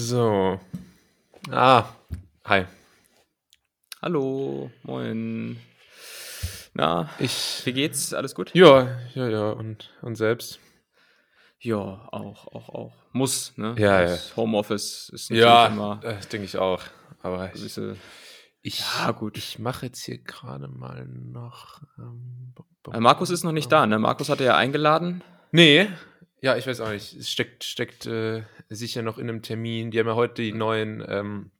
So. Ah, hi. Hallo, moin. Na, Ich. wie geht's? Alles gut? Ja, ja, ja. Und, und selbst? Ja, auch, auch, auch. Muss, ne? Ja, Das Homeoffice ist natürlich Ja, immer das denke ich auch. Aber ich, bisschen. ich, Ja, gut. ich mache jetzt hier gerade mal noch. Ähm, Äh, Markus ist noch nicht da, ne? Markus hatte ja eingeladen. Nee, ja, ich weiß auch nicht. Es steckt, steckt äh, sicher noch in einem Termin. Die haben ja heute die neuen. Ähm,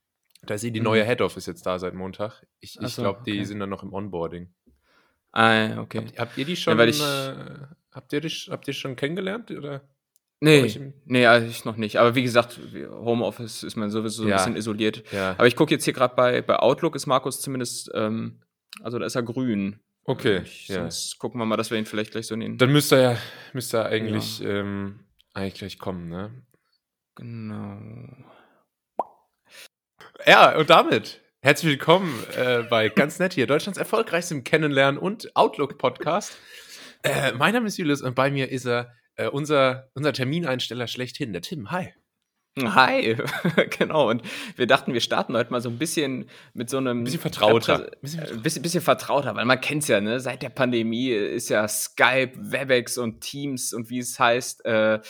da ist eh die Mhm. neue Head Office jetzt da seit Montag. Ich, ich so, glaube, die okay. sind dann noch im Onboarding. Ah, okay. Habt, habt ihr die schon? weil ich- äh, habt ihr die, habt ihr schon kennengelernt oder? Nee, nee, eigentlich noch nicht. Aber wie gesagt, Homeoffice ist man sowieso ein Ja. bisschen isoliert. Ja. Aber ich gucke jetzt hier gerade bei, bei Outlook, ist Markus zumindest, ähm, also da ist er grün. Okay, Ich, ja. Sonst gucken wir mal, dass wir ihn vielleicht gleich so den. Dann müsste er ja müsste er eigentlich, ähm, eigentlich gleich kommen, ne? Genau. Ja, und damit herzlich willkommen äh, bei Ganz Nett hier, Deutschlands erfolgreichstem Kennenlernen und Outlook-Podcast. Äh, mein Name ist Julius und bei mir ist er äh, unser, unser Termineinsteller schlechthin, der Tim. Hi. Hi, genau. Und wir dachten, wir starten heute mal so ein bisschen mit so einem. Ein bisschen vertrauter. Ein bisschen, bisschen, bisschen vertrauter, weil man kennt es ja, ne? Seit der Pandemie ist ja Skype, Webex und Teams und wie es heißt, äh,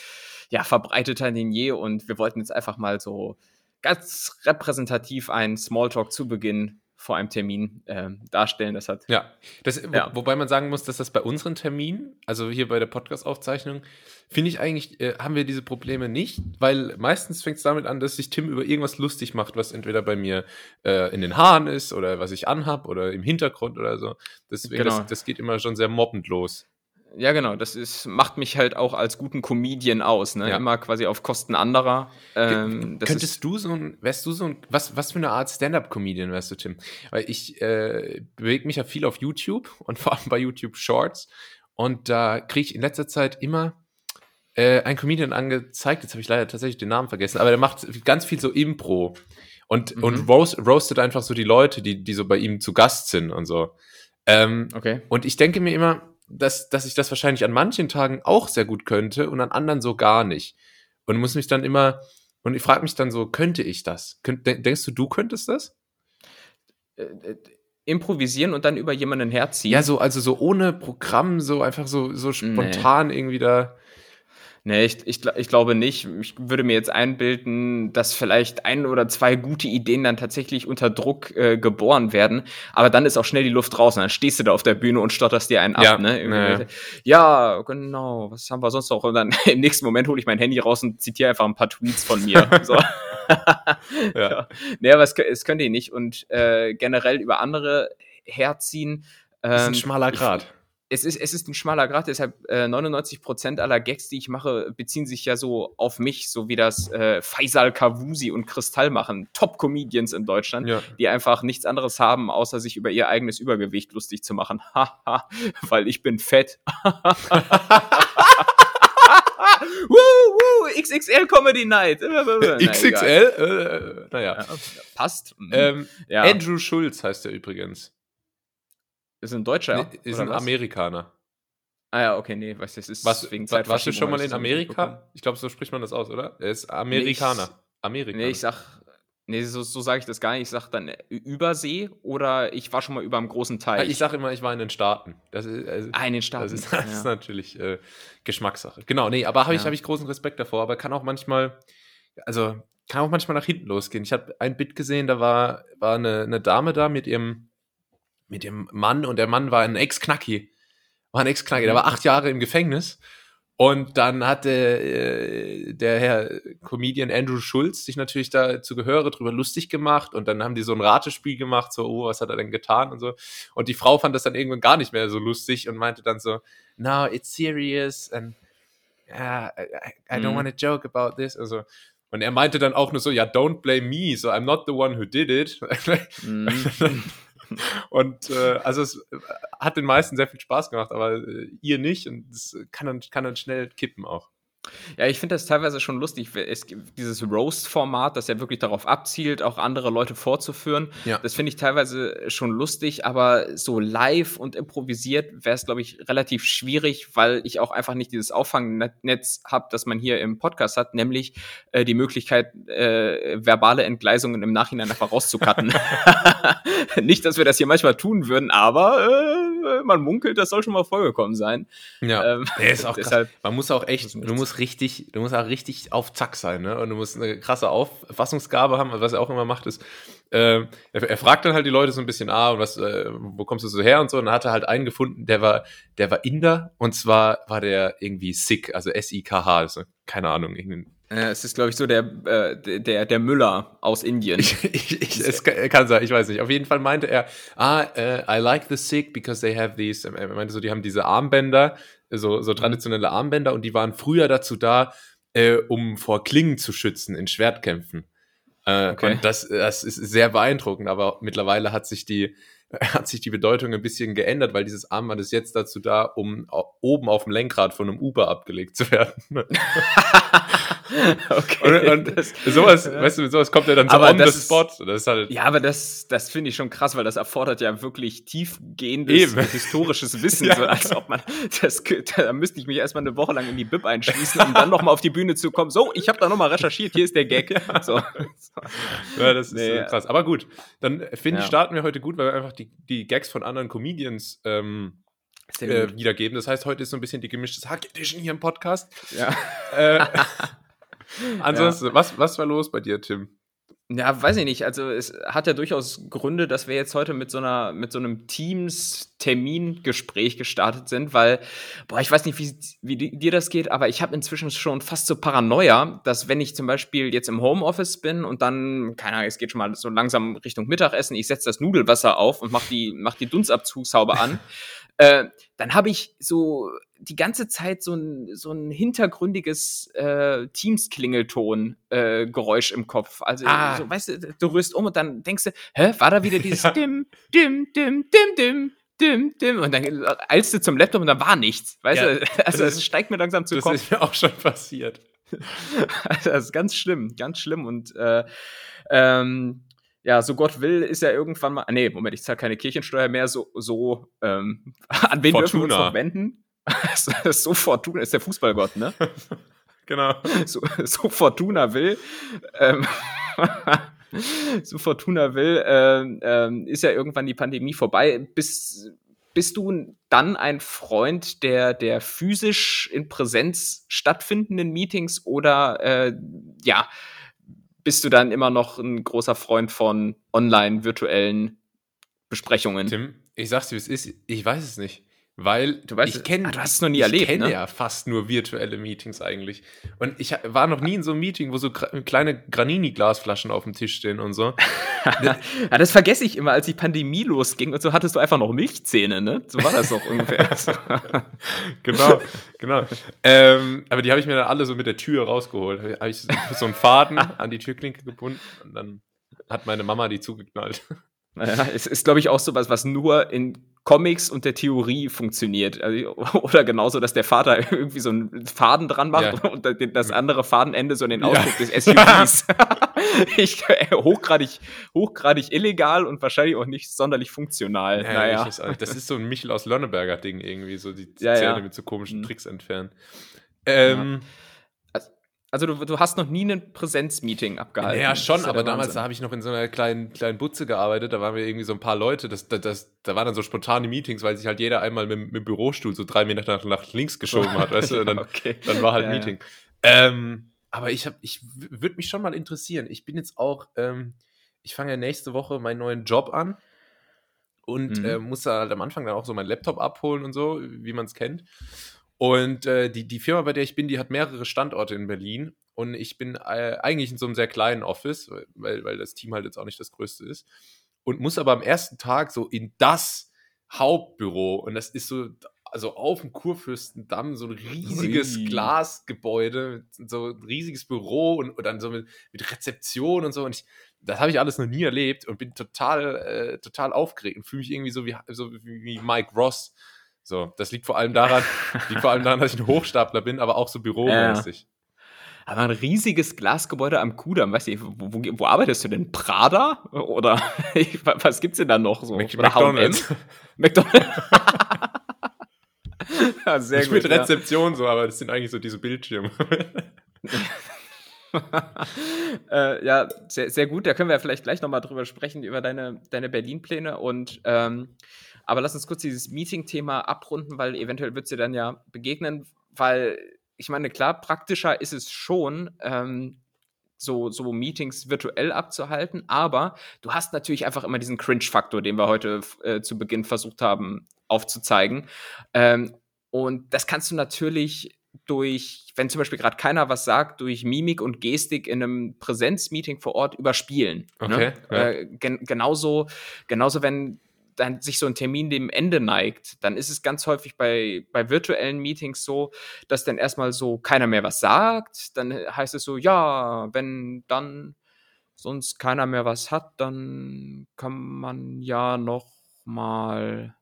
ja, verbreiteter denn je. Und wir wollten jetzt einfach mal so ganz repräsentativ einen Smalltalk zu Beginn vor einem Termin ähm, darstellen. Das hat. Ja, das, Ja. wobei man sagen muss, dass das bei unseren Terminen, also hier bei der Podcast-Aufzeichnung, finde ich eigentlich, äh, haben wir diese Probleme nicht, weil meistens fängt es damit an, dass sich Tim über irgendwas lustig macht, was entweder bei mir äh, in den Haaren ist oder was ich anhab oder im Hintergrund oder so. Deswegen, Genau. das, das geht immer schon sehr mobbend los. Ja, genau. Das ist, macht mich halt auch als guten Comedian aus, ne? Ja. Immer quasi auf Kosten anderer. Ähm, Könntest ist, du so ein, wärst du so ein, was, was für eine Art Stand-Up-Comedian wärst du, Tim? Weil ich äh, bewege mich ja viel auf YouTube und vor allem bei YouTube Shorts und da kriege ich in letzter Zeit immer äh, einen Comedian angezeigt, jetzt habe ich leider tatsächlich den Namen vergessen, aber der macht ganz viel so Impro und, Mhm. und roast, roastet einfach so die Leute, die, die so bei ihm zu Gast sind und so. Ähm, okay. und ich denke mir immer, dass, dass ich das wahrscheinlich an manchen Tagen auch sehr gut könnte und an anderen so gar nicht. Und muss mich dann immer, und ich frage mich dann so, könnte ich das? Denkst du, du könntest das? Äh, äh, improvisieren und dann über jemanden herziehen. Ja, so, also so ohne Programm, so einfach so, so spontan irgendwie da. Nee, ich, ich, ich glaube nicht. Ich würde mir jetzt einbilden, dass vielleicht ein oder zwei gute Ideen dann tatsächlich unter Druck äh, geboren werden. Aber dann ist auch schnell die Luft raus und dann stehst du da auf der Bühne und stotterst dir einen Ja, ab. Ne? ja, Irgendwie, ja, genau. Was haben wir sonst noch? Und dann im nächsten Moment hole ich mein Handy raus und zitiere einfach ein paar Tweets von mir. so. ja. Nee, aber es, es könnte ich nicht. Und äh, generell über andere herziehen. Das ist ein ähm, schmaler ich- Grad. Es ist, es ist ein schmaler Grad, deshalb äh, 99% aller Gags, die ich mache, beziehen sich ja so auf mich, so wie das äh, Faisal Kavusi und Kristall machen. Top-Comedians in Deutschland, Ja. die einfach nichts anderes haben, außer sich über ihr eigenes Übergewicht lustig zu machen. Haha, weil ich bin fett. woo, woo, XXL Comedy Night. Na, egal. XXL? Äh, naja. Ja, passt. Mhm. Ähm, ja, Andrew Schulz heißt er übrigens. Ist ein Deutscher. Nee, ist ein was? Amerikaner. Ah ja, okay, nee, weißt du, es ist Was, wegen wa- warst du schon mal ich in. Amerika? Ich glaube, so spricht man das aus, oder? Er ist Amerikaner. Nee, Amerikaner. Nee, ich sag, nee, so, so sage ich das gar nicht. Ich sag dann äh, Übersee oder ich war schon mal über einem großen Teich. ich sage immer, ich war in den Staaten. Das ist, also, ah, in den Staaten. Das ist, das ist ja. natürlich äh, Geschmackssache. Genau, nee, aber habe ich, Ja. hab ich großen Respekt davor, aber kann auch manchmal, also kann auch manchmal nach hinten losgehen. Ich habe ein Bit gesehen, da war, war eine, eine Dame da mit ihrem, mit ihrem Mann und der Mann war ein Ex-Knacki. War ein Ex-Knacki, der war acht Jahre im Gefängnis. Und dann hatte äh, der Herr Comedian Andrew Schulz sich natürlich da zu Gehöre drüber lustig gemacht und dann haben die so ein Ratespiel gemacht, so, oh, was hat er denn getan und so. Und die Frau fand das dann irgendwann gar nicht mehr so lustig und meinte dann so, no, it's serious and yeah, I, I don't Mhm. want to joke about this. Also, und er meinte dann auch nur so, ja, don't blame me, so I'm not the one who did it. Mhm. und äh, also es äh, hat den meisten sehr viel Spaß gemacht, aber äh, ihr nicht und es kann dann, kann dann schnell kippen auch. Ja, ich finde das teilweise schon lustig. Es dieses Roast-Format, das ja wirklich darauf abzielt, auch andere Leute vorzuführen. Ja. Das finde ich teilweise schon lustig, aber so live und improvisiert wäre es, glaube ich, relativ schwierig, weil ich auch einfach nicht dieses Auffangnetz habe, das man hier im Podcast hat, nämlich äh, die Möglichkeit, äh, verbale Entgleisungen im Nachhinein einfach rauszucutten. nicht, dass wir das hier manchmal tun würden, aber äh, man munkelt, das soll schon mal vorgekommen sein. Ja, Ähm, ist auch deshalb- krass. Man muss auch echt, du musst richtig, du musst auch richtig auf Zack sein, ne? Und du musst eine krasse Auffassungsgabe haben, was er auch immer macht, ist, äh, er, er fragt dann halt die Leute so ein bisschen, ah, und was, äh, wo kommst du so her und so, und dann hat er halt einen gefunden, der war, der war Inder, und zwar war der irgendwie Sikh, also S-I-K-H, also keine Ahnung, irgendein Äh, es ist, glaube ich, so der, äh, der, der Müller aus Indien. ich, ich, es kann, kann sein, ich weiß nicht. Auf jeden Fall meinte er, ah, äh, I like the Sikh because they have these, er meinte so, die haben diese Armbänder, so, so traditionelle Armbänder und die waren früher dazu da, äh, um vor Klingen zu schützen in Schwertkämpfen. Äh, Okay. Und das, das ist sehr beeindruckend, aber mittlerweile hat sich die, hat sich die Bedeutung ein bisschen geändert, weil dieses Armband ist jetzt dazu da, um au- oben auf dem Lenkrad von einem Uber abgelegt zu werden. okay. Und, und sowas, weißt du, mit sowas kommt er dann so Aber on the das ist- spot. Das halt, ja, aber das, das finde ich schon krass, weil das erfordert ja wirklich tiefgehendes Eben. historisches Wissen, Ja, so, als ob man das, da müsste ich mich erstmal eine Woche lang in die Bib einschließen, um dann nochmal auf die Bühne zu kommen. So, ich habe da nochmal recherchiert, hier ist der Gag. So. Ja, das ist Nee, äh, krass. Aber gut, dann finde ich, Ja. starten wir heute gut, weil wir einfach die, die Gags von anderen Comedians ähm, äh, wiedergeben. Das heißt, heute ist so ein bisschen die gemischte Hack Edition hier im Podcast. Ja. Äh, ansonsten, was, was war los bei dir, Tim? Ja, weiß ich nicht. Also es hat ja durchaus Gründe, dass wir jetzt heute mit so einer, mit so einem Teams-Termingespräch gestartet sind, weil, boah, ich weiß nicht, wie, wie di- dir das geht, aber ich habe inzwischen schon fast so Paranoia, dass wenn ich zum Beispiel jetzt im Homeoffice bin und dann, keine Ahnung, es geht schon mal so langsam Richtung Mittagessen, ich setze das Nudelwasser auf und mach die, mach die Dunstabzugshaube an, äh, dann habe ich so die ganze Zeit so ein, so ein hintergründiges äh, Teams-Klingelton-Geräusch im Kopf. Also, Ah. so, weißt du, du rührst um und dann denkst du, hä, war da wieder dieses dim, dim, dim, dim, dim, dim, dim. Und dann eilst du zum Laptop und da war nichts. Weißt Ja, du, also das es steigt mir langsam zu Das Kopf. ist mir auch schon passiert. Also, das ist ganz schlimm, ganz schlimm. Und äh, ähm, ja, so Gott will, ist ja irgendwann mal. Nee, Moment, ich zahle keine Kirchensteuer mehr, so, so ähm, an wen dürfen wir uns Fortuna. noch wenden? so Fortuna ist der Fußballgott, ne? Genau. so, so Fortuna will, ähm, so Fortuna will, ähm, ähm, ist ja irgendwann die Pandemie vorbei. Bist, bist du dann ein Freund der, der physisch in Präsenz stattfindenden Meetings oder äh, ja, bist du dann immer noch ein großer Freund von online virtuellen Besprechungen? Tim, ich sag's dir, wie es ist. Ich weiß es nicht. Weil weißt ich kenne Ah, du hast es noch nie ich erlebt, kenne ne? ja fast nur virtuelle Meetings eigentlich. Und ich war noch nie in so einem Meeting, wo so kleine Granini-Glasflaschen auf dem Tisch stehen und so. ja, das vergesse ich immer, als die Pandemie losging und so hattest du einfach noch Milchzähne, ne? So war das doch ungefähr. Genau, genau. Ähm, aber die habe ich mir dann alle so mit der Tür rausgeholt. Habe ich so einen Faden an die Türklinke gebunden und dann hat meine Mama die zugeknallt. Naja, es ist, glaube ich, auch sowas, was nur in Comics und der Theorie funktioniert. Also, oder genauso, dass der Vater irgendwie so einen Faden dran macht Ja. und das andere Fadenende so in den Ja. Ausdruck des SUVs. ich, äh, hochgradig, hochgradig illegal und wahrscheinlich auch nicht sonderlich funktional. Ja, naja. nicht. Das ist so ein Michel aus Lönneberger Ding irgendwie, so die Ja, Zähne ja. mit so komischen Mhm. Tricks entfernen. Ähm, Also du, du hast noch nie ein Präsenzmeeting abgehalten. Ja, schon, Das ist aber damals, da habe ich noch in so einer kleinen, kleinen Butze gearbeitet, da waren wir irgendwie so ein paar Leute, das, das, das, da waren dann so spontane Meetings, weil sich halt jeder einmal mit, mit dem Bürostuhl so drei Meter nach, nach links geschoben hat, weißt du, und dann, okay. dann war halt Ja, ja. Meeting. Ähm, aber ich, hab- ich würde mich schon mal interessieren. Ich bin jetzt auch, ähm, ich fange ja nächste Woche meinen neuen Job an und Mhm. äh, muss da halt am Anfang dann auch so meinen Laptop abholen und so, wie man es kennt. Und äh, die, die Firma, bei der ich bin, die hat mehrere Standorte in Berlin. Und ich bin äh, eigentlich in so einem sehr kleinen Office, weil, weil das Team halt jetzt auch nicht das größte ist. Und muss aber am ersten Tag so in das Hauptbüro. Und das ist so, also auf dem Kurfürstendamm, so ein riesiges Ui. Glasgebäude, so ein riesiges Büro und, und dann so mit, mit Rezeption und so. Und ich, das habe ich alles noch nie erlebt und bin total, äh, total aufgeregt und fühle mich irgendwie so wie, so wie Mike Ross So, das liegt vor allem daran, liegt vor allem daran, dass ich ein Hochstapler bin, aber auch so büromäßig. Aber ein riesiges Glasgebäude am Kudamm, weißt du, wo, wo, wo arbeitest du denn? Prada? Oder was gibt's denn da noch so? Mac- Oder McDonald's. McDonald's. ja, sehr ich mit gut. Ja. Rezeption so, aber das sind eigentlich so diese Bildschirme. äh, ja, sehr, sehr gut. Da können wir ja vielleicht gleich nochmal drüber sprechen, über deine, deine Berlin-Pläne. Und ähm, aber lass uns kurz dieses Meeting-Thema abrunden, weil eventuell wird sie dann ja begegnen, weil ich meine, klar, praktischer ist es schon, ähm, so, so Meetings virtuell abzuhalten, aber du hast natürlich einfach immer diesen Cringe-Faktor, den wir heute äh, zu Beginn versucht haben aufzuzeigen. Ähm, und das kannst du natürlich durch, wenn zum Beispiel gerade keiner was sagt, durch Mimik und Gestik in einem Präsenzmeeting vor Ort überspielen. Okay, Ne? ja. Äh, gen genauso, genauso, wenn dann sich so ein Termin dem Ende neigt, dann ist es ganz häufig bei, bei virtuellen Meetings so, dass dann erstmal so keiner mehr was sagt. Dann heißt es so, ja, wenn dann sonst keiner mehr was hat, dann kann man ja noch mal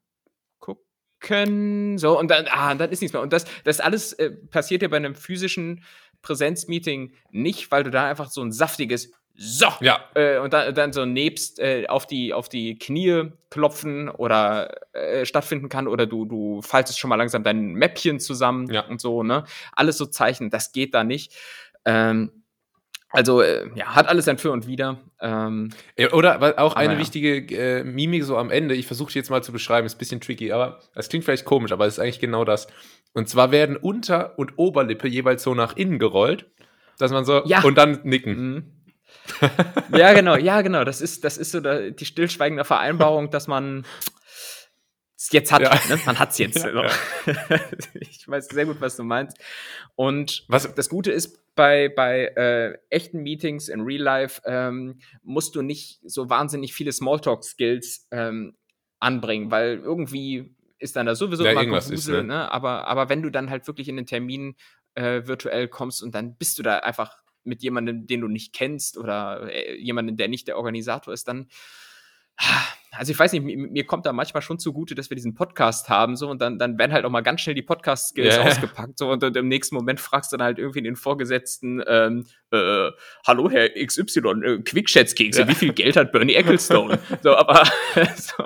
gucken. So, und dann, ah, dann ist nichts mehr. Und das, das alles äh, passiert ja bei einem physischen Präsenzmeeting nicht, weil du da einfach so ein saftiges So! Ja. Äh, und dann, dann so nebst äh, auf, die, auf die Knie klopfen oder äh, stattfinden kann oder du, du faltest schon mal langsam dein Mäppchen zusammen Ja. und so, ne? Alles so Zeichen, das geht da nicht. Ähm, also, äh, ja, hat alles ein Für und Wider. Ähm, Oder auch eine ja. wichtige äh, Mimik so am Ende, ich versuche jetzt mal zu beschreiben, ist ein bisschen tricky, aber es klingt vielleicht komisch, aber es ist eigentlich genau das. Und zwar werden Unter- und Oberlippe jeweils so nach innen gerollt, dass man so Ja. und dann nicken. Mhm. ja, genau, ja, genau. Das ist, das ist so die stillschweigende Vereinbarung, dass man es jetzt hat. Ja. Ne? Man hat es jetzt. Ja, ja. ich weiß sehr gut, was du meinst. Und Was- das Gute ist, bei, bei äh, echten Meetings in Real Life ähm, musst du nicht so wahnsinnig viele Smalltalk-Skills ähm, anbringen, weil irgendwie ist dann da sowieso Ja, immer irgendwas ist, Gewusel, ne? ne? aber, aber wenn du dann halt wirklich in den Termin äh, virtuell kommst und dann bist du da einfach mit jemandem, den du nicht kennst oder äh, jemandem, der nicht der Organisator ist, dann also ich weiß nicht, mir, kommt da manchmal schon zugute, dass wir diesen Podcast haben, so und dann, dann werden halt auch mal ganz schnell die Podcast-Skills Ja. ausgepackt, so und, und im nächsten Moment fragst du dann halt irgendwie den Vorgesetzten, ähm, äh, hallo Herr XY, äh, Quickschätzkekse, Ja. wie viel Geld hat Bernie Ecclestone? so, aber so,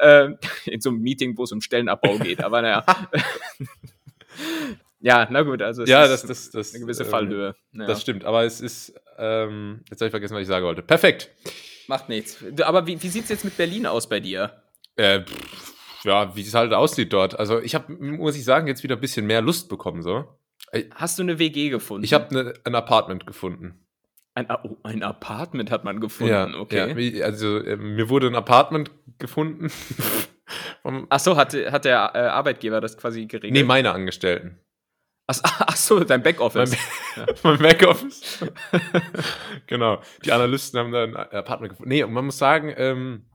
ähm, in so einem Meeting, wo es um Stellenabbau geht, aber naja. ja, na gut, also es Ja, ist das, das, das, eine gewisse ähm, Fallhöhe. Naja. Das stimmt, aber es ist, ähm, jetzt habe ich vergessen, was ich sagen wollte. Perfekt. Macht nichts. Aber wie, wie sieht es jetzt mit Berlin aus bei dir? Äh, pff, ja, wie es halt aussieht dort. Also ich habe, muss ich sagen, jetzt wieder ein bisschen mehr Lust bekommen so. Hast du eine WG gefunden? Ich habe ne, ein Apartment gefunden. ein, oh, ein Apartment hat man gefunden, okay. Ja, also äh, mir wurde ein Apartment gefunden. Ach so, hat, hat der äh, Arbeitgeber das quasi geregelt? nee, meine Angestellten. Ach, ach so, dein Backoffice. Mein, mein Backoffice. genau. Die Analysten haben da ein Apartment gefunden. Nee, und man muss sagen, ähm,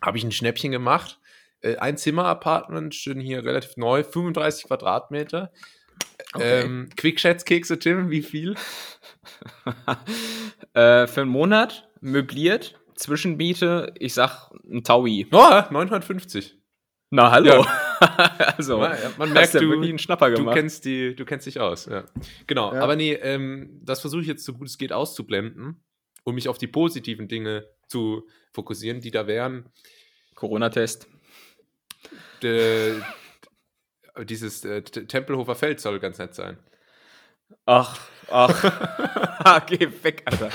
habe ich ein Schnäppchen gemacht. Äh, ein Zimmer-Apartment, schön hier relativ neu, 35 Quadratmeter. Okay. Ähm, Quickschätzkekse, Tim, wie viel? äh, für einen Monat möbliert, Zwischenmiete, ich sag ein Taui. Oh, 950. Na, hallo. also, Man, man merkt, ja du, einen Schnapper du, gemacht. kennst die, du kennst dich aus. Ja. Genau, Ja. aber nee, ähm, das versuche ich jetzt so gut es geht auszublenden, um mich auf die positiven Dinge zu fokussieren, die da wären. Corona-Test. Dieses äh, Tempelhofer Feld soll ganz nett sein. Ach, ach. Geh weg, Alter.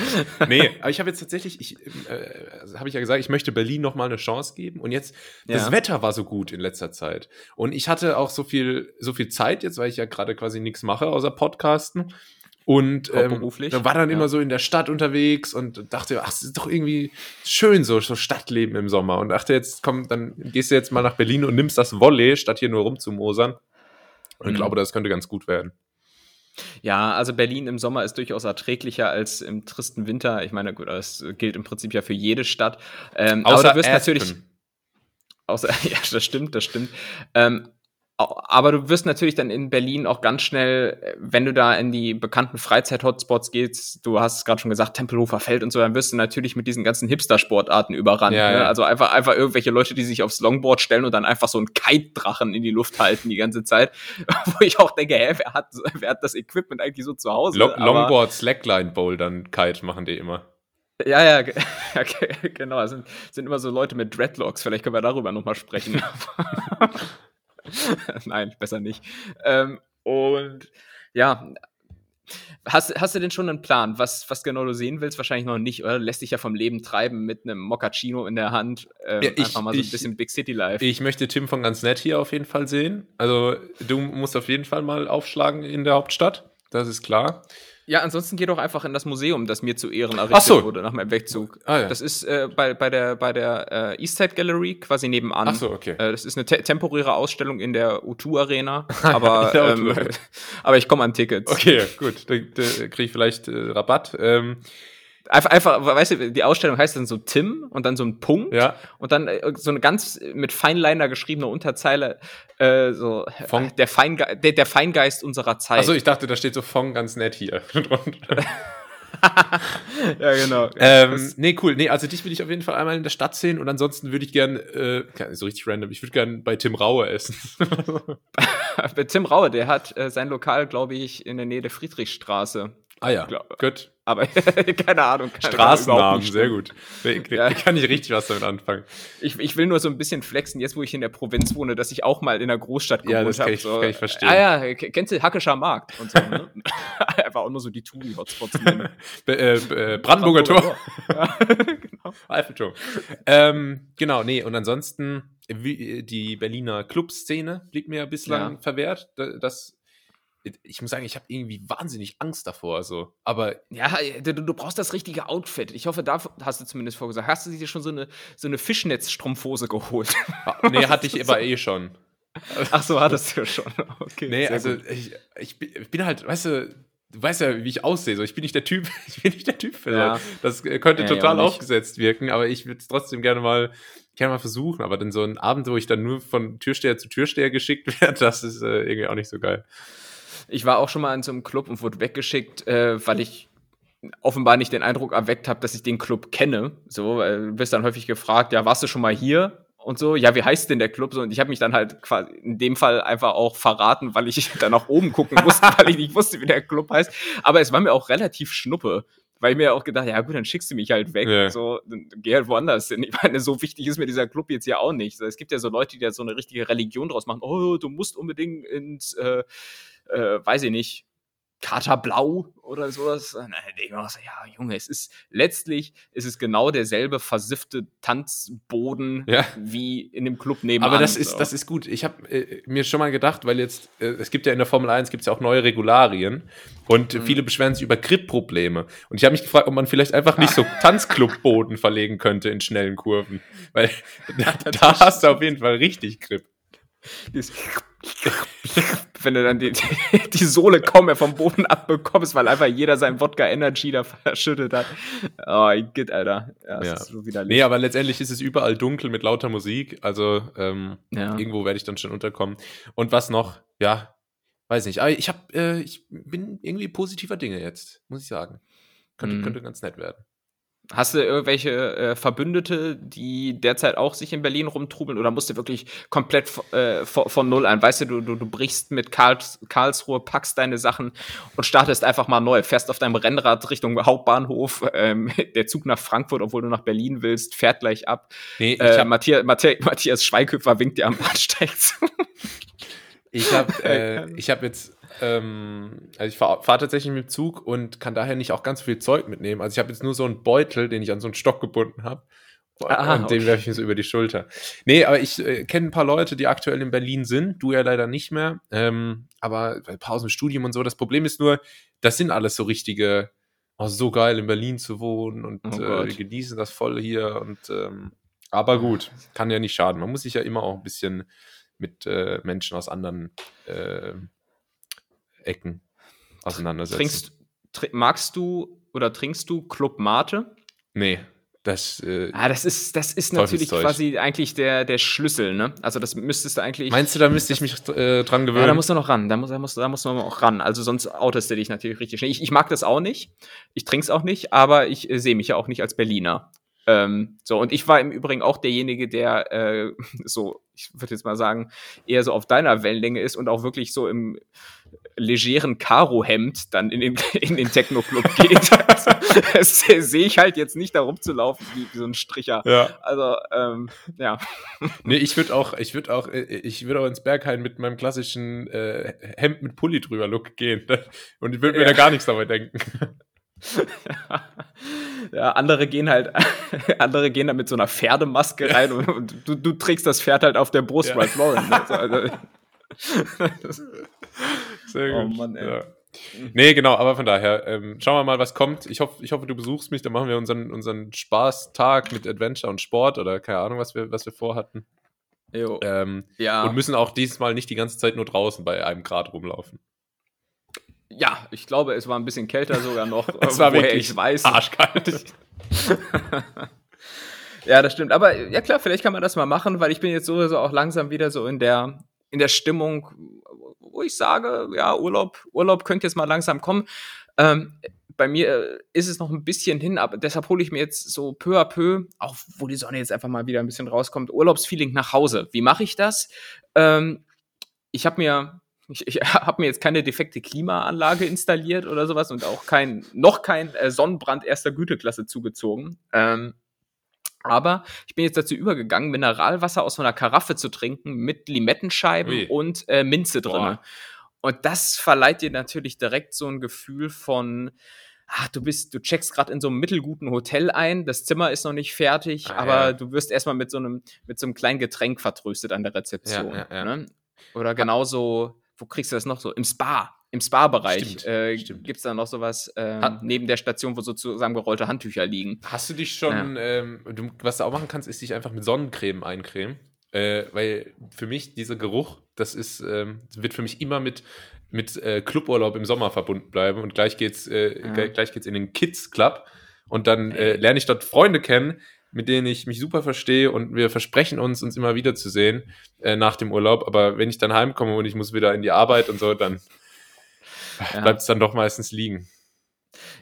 Nee, aber ich habe jetzt tatsächlich, ich, äh, habe ich ja gesagt, ich möchte Berlin noch mal eine Chance geben. Und jetzt, das Ja. Wetter war so gut in letzter Zeit. Und ich hatte auch so viel, so viel Zeit jetzt, weil ich ja gerade quasi nichts mache außer Podcasten. Und ähm, dann war dann ja. immer so in der Stadt unterwegs und dachte, ach, es ist doch irgendwie schön so, so Stadtleben im Sommer. Und dachte jetzt, komm, dann gehst du jetzt mal nach Berlin und nimmst das Volley, statt hier nur rumzumosern. Und ich Mhm. glaube, das könnte ganz gut werden. Ja, also Berlin im Sommer ist durchaus erträglicher als im tristen Winter. Ich meine, gut, das gilt im Prinzip ja für jede Stadt. Ähm, aber Außer du wirst Aspen. natürlich. Außer, ja, das stimmt, das stimmt. Ähm, aber du wirst natürlich dann in Berlin auch ganz schnell, äh, wenn du da in die bekannten Freizeit-Hotspots gehst, du hast es gerade schon gesagt, Tempelhofer Feld und so, dann wirst du natürlich mit diesen ganzen Hipster-Sportarten überrannt. Ja, ne? ja. Also einfach, einfach irgendwelche Leute, die sich aufs Longboard stellen und dann einfach so einen Kite-Drachen in die Luft halten die ganze Zeit. Wo ich auch denke, hä, wer hat, wer hat das Equipment eigentlich so zu Hause? Lo Aber- Longboard, Slackline, Bouldern, Kite machen die immer. Ja, ja, ge- genau. Es sind, sind immer so Leute mit Dreadlocks. Vielleicht können wir darüber nochmal sprechen. Nein, besser nicht. Ähm, und ja, hast, hast du denn schon einen Plan, was, was genau du sehen willst? Wahrscheinlich noch nicht, oder? Lässt dich ja vom Leben treiben mit einem Moccacino in der Hand. Ähm, Ja, ich- einfach mal so ein ich- bisschen Big City Life. Ich möchte Tim von ganz nett hier auf jeden Fall sehen. Also du musst auf jeden Fall mal aufschlagen in der Hauptstadt. Das ist klar. Ja, ansonsten geh doch einfach in das Museum, das mir zu Ehren errichtet so. wurde nach meinem Wegzug. Ah, ja. Das ist äh, bei, bei der, bei der äh, Eastside Gallery quasi nebenan. Ach so, okay. Äh, das ist eine te temporäre Ausstellung in der U2 Arena, aber, in der ähm, U2. aber ich komme an Tickets. Okay, gut. Da, da kriege ich vielleicht äh, Rabatt. Ähm, Einfach, einfach, weißt du, die Ausstellung heißt dann so Tim und dann so ein Punkt ja. und dann äh, so eine ganz mit Feinliner geschriebene Unterzeile, äh, so Von- äh, der, Feinge der, der Feingeist unserer Zeit. Achso, ich dachte, da steht so von ganz nett hier. ja, genau. ähm, nee, cool. Nee, also dich will ich auf jeden Fall einmal in der Stadt sehen und ansonsten würde ich gern, äh, so richtig random, ich würde gern bei Tim Raue essen. Tim Raue, der hat äh, sein Lokal, glaube ich, in der Nähe der Friedrichstraße. ah ja, Glaub- gut. Aber keine Ahnung. Kann, Straßennamen, sehr gut. Nee, Ja. Kann ich richtig was damit anfangen. Ich, ich will nur so ein bisschen flexen, jetzt wo ich in der Provinz wohne, dass ich auch mal in der Großstadt Ja, gewohnt das kann hab, ich- so. kann ich verstehen. Ah ja, kennst du Hackescher Markt und so, ne? Einfach auch nur so die Touri-Hotspots äh, äh, Brandenburger Tor. Ja, genau. Eiffelturm. ähm, genau, nee, und ansonsten, die Berliner Clubszene blieb mir bislang Ja. verwehrt. Da- Das, ich muss sagen, ich habe irgendwie wahnsinnig Angst davor. So. Aber Ja, du, du brauchst das richtige Outfit. Ich hoffe, da hast du zumindest vorgesagt. Hast du dir schon so eine, so eine Fischnetzstrumpfhose geholt? ah, nee, hatte ich aber eh schon. Ach so, hattest du schon. Okay. Nee, also ich, ich, bin, halt, weißt du, du weißt ja, wie ich aussehe. So. Ich bin nicht der Typ, ich bin nicht der Typ für Ja. Das äh, könnte Ja, total aufgesetzt wirken, aber ich würde es trotzdem gerne mal, gerne mal versuchen. Aber dann so ein Abend, wo ich dann nur von Türsteher zu Türsteher geschickt werde, das ist äh, irgendwie auch nicht so geil. Ich war auch schon mal in so einem Club und wurde weggeschickt, äh, weil ich offenbar nicht den Eindruck erweckt habe, dass ich den Club kenne. So, du wirst dann häufig gefragt, ja, warst du schon mal hier? Und so, ja, wie heißt denn der Club? So, und ich habe mich dann halt quasi in dem Fall einfach auch verraten, weil ich dann nach oben gucken musste, weil ich nicht wusste, wie der Club heißt. Aber es war mir auch relativ schnuppe. Weil ich mir auch gedacht, ja gut, dann schickst du mich halt weg. Ja. So, dann geh halt woanders hin. Ich meine, so wichtig ist mir dieser Club jetzt ja auch nicht. Es gibt ja so Leute, die da so eine richtige Religion draus machen. Oh, du musst unbedingt ins, äh, äh, weiß ich nicht, Kater Blau oder sowas. Nein, ich auch so, ja, Junge, es ist letztlich ist es genau derselbe versiffte Tanzboden Ja. wie in dem Club nebenan. Aber das ist, so. das ist gut. Ich habe äh, mir schon mal gedacht, weil jetzt, äh, es gibt ja in der Formel 1 gibt's ja auch neue Regularien und Mhm. viele beschweren sich über Grip-Probleme. Und ich habe mich gefragt, ob man vielleicht einfach nicht so Tanzclub-Boden verlegen könnte in schnellen Kurven. Weil da, da hast du auf jeden Fall richtig Grip. Wenn du dann die, die, die Sohle kaum mehr vom Boden abbekommst, weil einfach jeder sein Wodka Energy da verschüttet hat. Oh, geht, Alter. Ja, Ja. so. Nee, aber letztendlich ist es überall dunkel mit lauter Musik. Also ähm, Ja. irgendwo werde ich dann schon unterkommen. Und was noch? Ja, weiß nicht. Aber ich, hab, äh, ich bin irgendwie positiver Dinge jetzt, muss ich sagen. Könnte, Mhm. könnte ganz nett werden. Hast du irgendwelche äh, Verbündete, die derzeit auch sich in Berlin rumtrubeln oder musst du wirklich komplett äh, von, von Null ein? Weißt du, du, du, du brichst mit Karls, Karlsruhe, packst deine Sachen und startest einfach mal neu, fährst auf deinem Rennrad Richtung Hauptbahnhof, ähm, der Zug nach Frankfurt, obwohl du nach Berlin willst, fährt gleich ab. Nee, Äh, Matthias, Matthias, Matthias Schweighöfer winkt dir am Bahnsteig zu. Ich habe äh, ich hab jetzt, ähm, also ich fahre fahr tatsächlich mit dem Zug und kann daher nicht auch ganz viel Zeug mitnehmen. Also ich habe jetzt nur so einen Beutel, den ich an so einen Stock gebunden habe. Ah, und den okay. werfe ich mir so über die Schulter. Nee, aber ich äh, kenne ein paar Leute, die aktuell in Berlin sind. Du ja leider nicht mehr. Ähm, aber bei Pausen, Studium und so. Das Problem ist nur, das sind alles so richtige, oh, so geil in Berlin zu wohnen und Oh äh, genießen das voll hier. Und ähm, aber gut, kann ja nicht schaden. Man muss sich ja immer auch ein bisschen mit äh, Menschen aus anderen äh, Ecken auseinandersetzen. Trinkst, tr magst du oder trinkst du Club Mate? Nee. Das, äh, ah, das ist, das ist natürlich quasi eigentlich der, der Schlüssel, ne? Also das müsstest du eigentlich. meinst du, da müsste ich mich äh, dran gewöhnen? ja, da musst du noch ran. Da muss, da muss, da muss man auch ran. Also sonst outest du dich natürlich richtig schnell. Ich, ich mag das auch nicht. Ich trink's auch nicht, aber ich äh, sehe mich ja auch nicht als Berliner. Ähm, so, und ich war im Übrigen auch derjenige, der äh, so, ich würde jetzt mal sagen, eher so auf deiner Wellenlänge ist und auch wirklich so im legeren Karo-Hemd dann in den, in den Techno-Club geht. also, das sehe ich halt jetzt nicht da rumzulaufen wie, wie so ein Stricher. ja. Also, ähm, ja. Nee, ich würde auch, ich würde auch, äh, ich würde auch ins Berghain mit meinem klassischen äh, Hemd mit Pulli drüber Look gehen. Und ich würde mir Ja. da gar nichts dabei denken. ja, andere gehen halt, andere gehen da mit so einer Pferdemaske rein und, und du, du trägst das Pferd halt auf der Brust, Ja. Ralph Lauren. Ne? So, also, Sehr Oh gut. Mann, ey. Ja. Nee, genau, aber von daher, ähm, schauen wir mal, was kommt. Ich hoffe, ich hoffe, du besuchst mich, dann machen wir unseren, unseren Spaßtag mit Adventure und Sport oder keine Ahnung, was wir, was wir vorhatten. jo, Ähm, ja, Und müssen auch dieses Mal nicht die ganze Zeit nur draußen bei einem Grad rumlaufen. Ja, ich glaube, es war ein bisschen kälter sogar noch, Es war woher wirklich ich weiß. Arschkalt. Ja, das stimmt. Aber ja klar, vielleicht kann man das mal machen, weil ich bin jetzt sowieso auch langsam wieder so in der, in der Stimmung, wo ich sage, ja, Urlaub, Urlaub könnte jetzt mal langsam kommen. Ähm, bei mir äh, ist es noch ein bisschen hin, aber deshalb hole ich mir jetzt so peu à peu, auch wo die Sonne jetzt einfach mal wieder ein bisschen rauskommt, Urlaubsfeeling nach Hause. Wie mache ich das? Ähm, ich habe mir ich, ich habe mir jetzt keine defekte Klimaanlage installiert oder sowas und auch kein, noch kein äh, Sonnenbrand erster Güteklasse zugezogen. Ähm, aber ich bin jetzt dazu übergegangen, Mineralwasser aus so einer Karaffe zu trinken mit Limettenscheiben Ui. und äh, Minze drin. Und das verleiht dir natürlich direkt so ein Gefühl von, ach, du bist, du checkst gerade in so einem mittelguten Hotel ein, das Zimmer ist noch nicht fertig, Ah, aber ja. du wirst erstmal mit so einem, mit so einem kleinen Getränk vertröstet an der Rezeption. Ja, ja. Ne? Oder genauso, wo kriegst du das noch so? Im Spa. Im Spa-Bereich äh, gibt es da noch sowas ähm, Hat- neben der Station, wo so zusammengerollte Handtücher liegen. Hast du dich schon, ähm, du, was du auch machen kannst, ist dich einfach mit Sonnencreme eincremen. Äh, weil für mich dieser Geruch, das ist, ähm, wird für mich immer mit, mit äh, Cluburlaub im Sommer verbunden bleiben. Und gleich geht's, äh, Ja. gleich, geht's in den Kids Club. Und dann äh, lerne ich dort Freunde kennen, mit denen ich mich super verstehe und wir versprechen uns, uns immer wieder zu sehen äh, nach dem Urlaub. Aber wenn ich dann heimkomme und ich muss wieder in die Arbeit und so, dann Ja. bleibt es dann doch meistens liegen.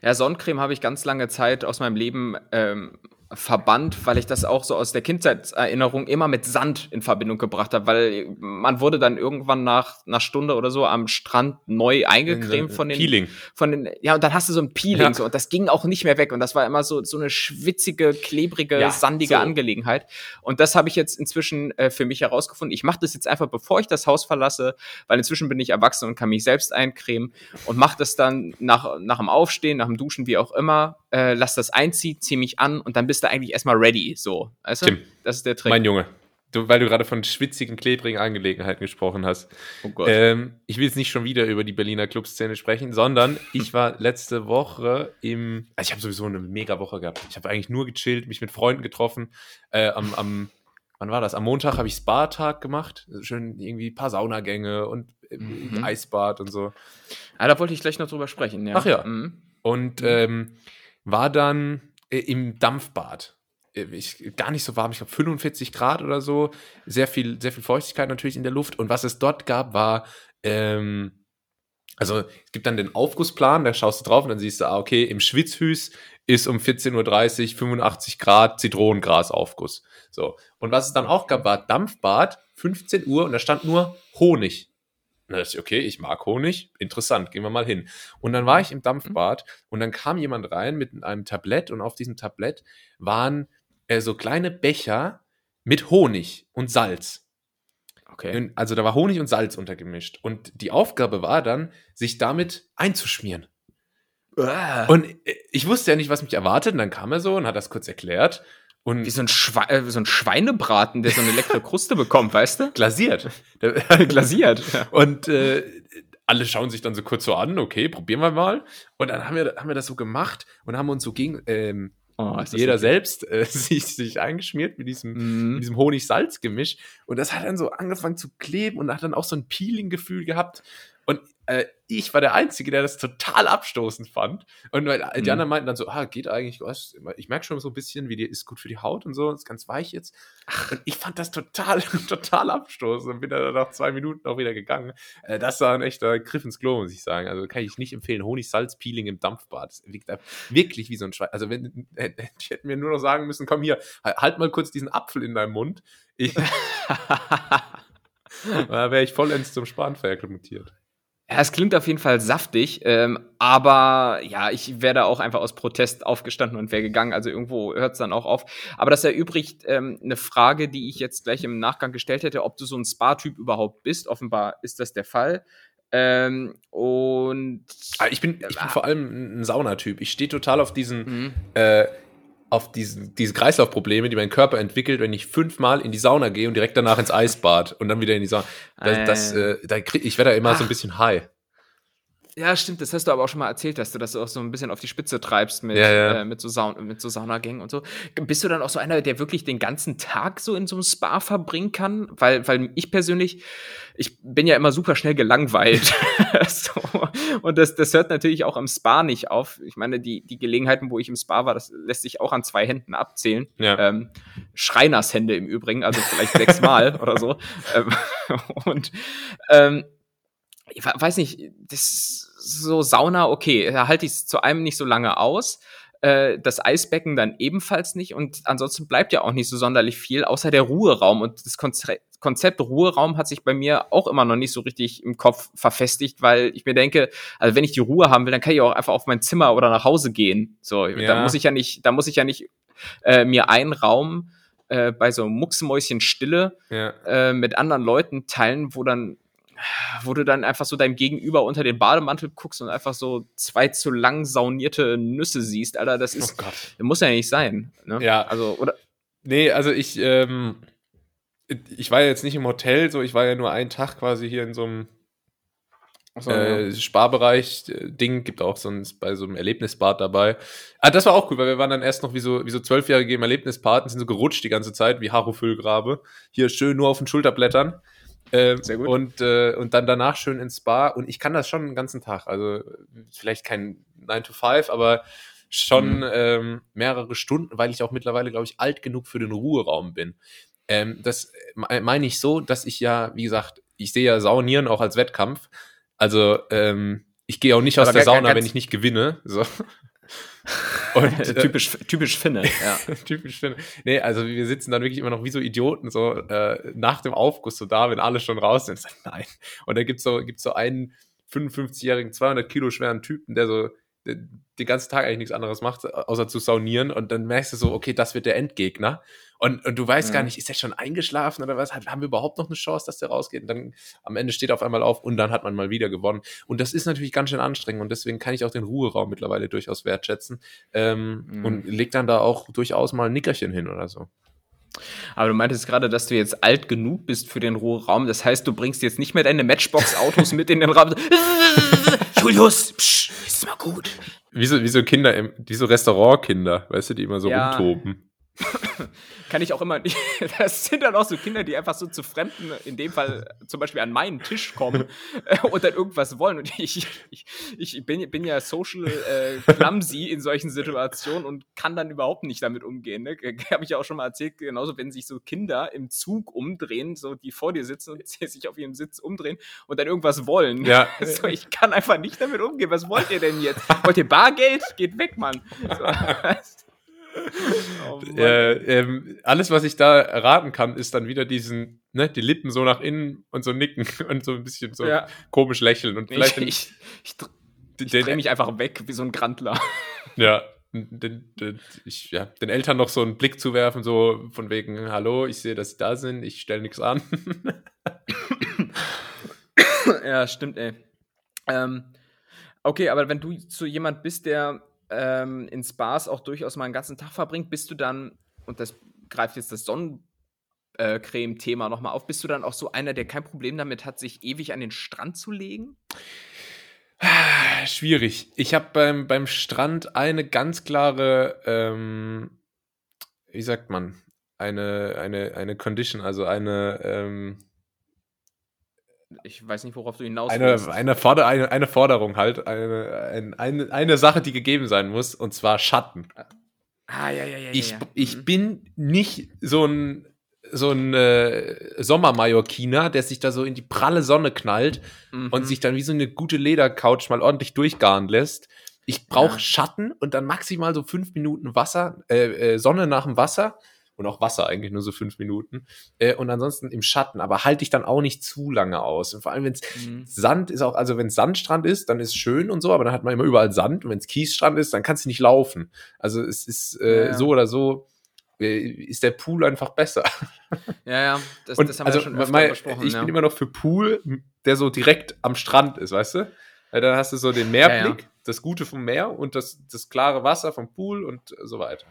Ja, Sonnencreme habe ich ganz lange Zeit aus meinem Leben ähm, verbannt, weil ich das auch so aus der Kindheitserinnerung immer mit Sand in Verbindung gebracht habe, weil man wurde dann irgendwann nach einer Stunde oder so am Strand neu eingecremt von den Peeling. von den ja und dann hast du so ein Peeling Ja. so und das ging auch nicht mehr weg und das war immer so so eine schwitzige, klebrige, Ja, sandige so. Angelegenheit und das habe ich jetzt inzwischen äh, für mich herausgefunden. Ich mache das jetzt einfach bevor ich das Haus verlasse, weil inzwischen bin ich erwachsen und kann mich selbst eincremen und mache das dann nach nach dem Aufstehen, nach dem Duschen, wie auch immer, äh, lass das einziehen, zieh mich an und dann bist du eigentlich erstmal ready, so, weißt du? Tim, das ist der Trick. Mein Junge, du, weil du gerade von schwitzigen, klebrigen Angelegenheiten gesprochen hast. oh Gott. Ähm, ich will jetzt nicht schon wieder über die Berliner Clubszene sprechen, sondern ich war letzte Woche im. Also ich habe sowieso eine mega Woche gehabt. Ich habe eigentlich nur gechillt, mich mit Freunden getroffen. Äh, am, am, wann war das? Am Montag habe ich Spa-Tag gemacht. Schön irgendwie ein paar Saunagänge und äh, Mhm. Eisbad und so. ah, da wollte ich gleich noch drüber sprechen, ja. Ach ja. Mhm. Und ähm, war dann äh, im Dampfbad. Äh, Ich, gar nicht so warm, ich glaube 45 Grad oder so. Sehr viel, sehr viel Feuchtigkeit natürlich in der Luft. Und was es dort gab, war, ähm, also es gibt dann den Aufgussplan, da schaust du drauf und dann siehst du, ah, okay, im Schwitzhüß ist um 14.30 Uhr 85 Grad Zitronengrasaufguss. So. Und was es dann auch gab, war Dampfbad, 15 Uhr und da stand nur Honig. Dann dachte ich, okay, ich mag Honig, interessant, gehen wir mal hin. Und dann war ich im Dampfbad und dann kam jemand rein mit einem Tablett und auf diesem Tablett waren äh, so kleine Becher mit Honig und Salz. Okay. Also da war Honig und Salz untergemischt. Und die Aufgabe war dann, sich damit einzuschmieren. Und äh, ich wusste ja nicht, was mich erwartet. Und dann kam er so und hat das kurz erklärt. Und Wie so ein, Schwe äh, so ein Schweinebraten, der so eine leckere Kruste bekommt, weißt du? glasiert. Glasiert. Und äh, alle schauen sich dann so kurz so an, okay, probieren wir mal. Und dann haben wir, haben wir das so gemacht und haben uns so gegen ähm, Oh, jeder lecker. selbst äh, sich, sich eingeschmiert mit diesem, mit Mhm. diesem Honig-Salz-Gemisch. Und das hat dann so angefangen zu kleben und hat dann auch so ein Peeling-Gefühl gehabt. Und äh, ich war der Einzige, der das total abstoßend fand. Und weil die Mhm. anderen meinten dann so, ah, geht eigentlich, was, ich merke schon so ein bisschen, wie die ist gut für die Haut und so, ist ganz weich jetzt. Und ich fand das total, total abstoßend und bin dann nach zwei Minuten auch wieder gegangen. Äh, das war ein echter Griff ins Klo, muss ich sagen. Also kann ich nicht empfehlen. Honig-Salz-Peeling im Dampfbad. Das wirkt da wirklich wie so ein Schwein. Also wenn, äh, ich hätte mir nur noch sagen müssen, komm hier, halt mal kurz diesen Apfel in deinem Mund. Ich, da wäre ich vollends zum Spanferkel mutiert. Ja, es klingt auf jeden Fall saftig, ähm, aber ja, ich wäre da auch einfach aus Protest aufgestanden und wäre gegangen. Also irgendwo hört es dann auch auf. Aber das erübrigt ähm, eine Frage, die ich jetzt gleich im Nachgang gestellt hätte, ob du so ein Spa-Typ überhaupt bist. Offenbar ist das der Fall. Ähm, und Ah, Ich bin, ich bin vor allem ein Saunatyp. Ich stehe total auf diesen, Mhm. äh, auf diesen, diese Kreislaufprobleme, die mein Körper entwickelt, wenn ich fünfmal in die Sauna gehe und direkt danach ins Eisbad und dann wieder in die Sauna. Das, das, Äh. äh, da krieg, ich werde da immer so ein Ach. bisschen high. Ja, stimmt, das hast du aber auch schon mal erzählt, dass du das auch so ein bisschen auf die Spitze treibst mit, Ja, ja. Äh, mit, so, Saun mit so Saunagängen und so. Bist du dann auch so einer, der wirklich den ganzen Tag so in so einem Spa verbringen kann? Weil, weil ich persönlich, ich bin ja immer super schnell gelangweilt. so. Und das, das hört natürlich auch am Spa nicht auf. Ich meine, die, die Gelegenheiten, wo ich im Spa war, das lässt sich auch an zwei Händen abzählen. Ja. Ähm, Schreinershände im Übrigen, also vielleicht sechsmal oder so. Ähm, und ähm, ich we- weiß nicht, das so Sauna, okay, da halte ich es zu einem nicht so lange aus. Äh, das Eisbecken dann ebenfalls nicht und ansonsten bleibt ja auch nicht so sonderlich viel, außer der Ruheraum. Und das Konze Konzept Ruheraum hat sich bei mir auch immer noch nicht so richtig im Kopf verfestigt, weil ich mir denke, also wenn ich die Ruhe haben will, dann kann ich auch einfach auf mein Zimmer oder nach Hause gehen. So, Ja. da muss ich ja nicht, da muss ich ja nicht äh, mir einen Raum äh, bei so Mucksmäuschen Stille Ja. äh, mit anderen Leuten teilen, wo dann wo du dann einfach so deinem Gegenüber unter den Bademantel guckst und einfach so zwei zu lang saunierte Nüsse siehst, Alter, das Oh ist, Gott. das muss ja nicht sein. Ne? Ja. Also, oder, Nee, also ich, ähm, ich war ja jetzt nicht im Hotel, so ich war ja nur einen Tag quasi hier in so einem Achso, äh, Sparbereich äh, Ding, gibt auch so ein, bei so einem Erlebnisbad dabei. Ah, das war auch cool, weil wir waren dann erst noch wie so, wie so Zwölfjährige im Erlebnisbad und sind so gerutscht die ganze Zeit, wie Haro Füllgrabe. Hier schön nur auf den Schulterblättern. Ähm, Sehr gut. Und, äh, und dann danach schön ins Spa. Und ich kann das schon den ganzen Tag. Also vielleicht kein 9 to 5, aber schon Mhm. ähm, mehrere Stunden, weil ich auch mittlerweile, glaube ich, alt genug für den Ruheraum bin. Ähm, das me- meine ich so, dass ich ja, wie gesagt, ich sehe ja Saunieren auch als Wettkampf. Also, ähm, ich gehe auch nicht aus Aber der Sauna, wenn ich nicht gewinne. So. Und äh, typisch, typisch Finne, ja. typisch Finn. Nee, also wir sitzen dann wirklich immer noch wie so Idioten, so äh, nach dem Aufguss so da, wenn alle schon raus sind. Nein. Und dann gibt's so, gibt's so einen 55-jährigen, 200 Kilo schweren Typen, der so den ganzen Tag eigentlich nichts anderes macht, außer zu saunieren. Und dann merkst du so, okay, das wird der Endgegner. Und, und du weißt Mhm. gar nicht, ist der schon eingeschlafen oder was? Haben wir überhaupt noch eine Chance, dass der rausgeht? Und dann am Ende steht er auf einmal auf und dann hat man mal wieder gewonnen. Und das ist natürlich ganz schön anstrengend und deswegen kann ich auch den Ruheraum mittlerweile durchaus wertschätzen. Ähm, Mhm. Und leg dann da auch durchaus mal ein Nickerchen hin oder so. Aber du meintest gerade, dass du jetzt alt genug bist für den Ruheraum. Das heißt, du bringst jetzt nicht mehr deine Matchbox-Autos mit in den Raum. Julius, psch, ist mal gut. Wie so, wie so Kinder, im, wie so Restaurantkinder, weißt du, die immer so Ja. rumtoben. Kann ich auch immer nicht. Das sind dann auch so Kinder, die einfach so zu Fremden, in dem Fall zum Beispiel an meinen Tisch kommen äh, und dann irgendwas wollen. Und ich, ich, ich bin, bin ja social äh, clumsy in solchen Situationen und kann dann überhaupt nicht damit umgehen. Ne? Habe ich ja auch schon mal erzählt, genauso wenn sich so Kinder im Zug umdrehen, so die vor dir sitzen und sich auf ihrem Sitz umdrehen und dann irgendwas wollen. Ja. So, ich kann einfach nicht damit umgehen. Was wollt ihr denn jetzt? Wollt ihr Bargeld? Geht weg, Mann. So. Oh. Äh, ähm, alles, was ich da erraten kann, ist dann wieder diesen, ne, die Lippen so nach innen und so nicken und so ein bisschen so Ja. komisch lächeln. Und vielleicht ich, ich, ich, ich drehe mich einfach weg wie so ein Grandler. ja, den, den, ich, ja, den Eltern noch so einen Blick zu werfen, so von wegen, hallo, ich sehe, dass sie da sind, ich stelle nichts an. ja, stimmt, ey. Ähm, okay, aber wenn du so jemand bist, der ähm, in Spas auch durchaus mal einen ganzen Tag verbringt, bist du dann, und das greift jetzt das Sonnencreme-Thema nochmal auf, bist du dann auch so einer, der kein Problem damit hat, sich ewig an den Strand zu legen? Schwierig. Ich habe beim, beim Strand eine ganz klare, ähm, wie sagt man, eine, eine, eine Condition, also eine, ähm, Ich weiß nicht, worauf du hinaus eine, willst. eine, Forder eine, eine Forderung halt, eine, eine, eine Sache, die gegeben sein muss, und zwar Schatten. Ah, ja, ja, ja. Ich, ja. ich Mhm. bin nicht so ein, so ein äh, Sommermallorquiner, der sich da so in die pralle Sonne knallt Mhm. und sich dann wie so eine gute Ledercouch mal ordentlich durchgaren lässt. Ich brauche Ja. Schatten und dann maximal so fünf Minuten Wasser, äh, äh, Sonne nach dem Wasser und auch Wasser eigentlich nur so fünf Minuten äh, und ansonsten im Schatten, aber halte ich dann auch nicht zu lange aus. Und vor allem, wenn es Mhm. Sand ist auch, also wenn es Sandstrand ist, dann ist schön und so, aber dann hat man immer überall Sand und wenn es Kiesstrand ist, dann kannst du nicht laufen. Also es ist äh, Ja, so oder so, äh, ist der Pool einfach besser. Ja, ja, das, Und das haben also wir schon öfter mein, besprochen. ich ja. bin immer noch für Pool, der so direkt am Strand ist, weißt du? Weil dann hast du so den Meerblick, Ja, das Gute vom Meer und das, das klare Wasser vom Pool und so weiter.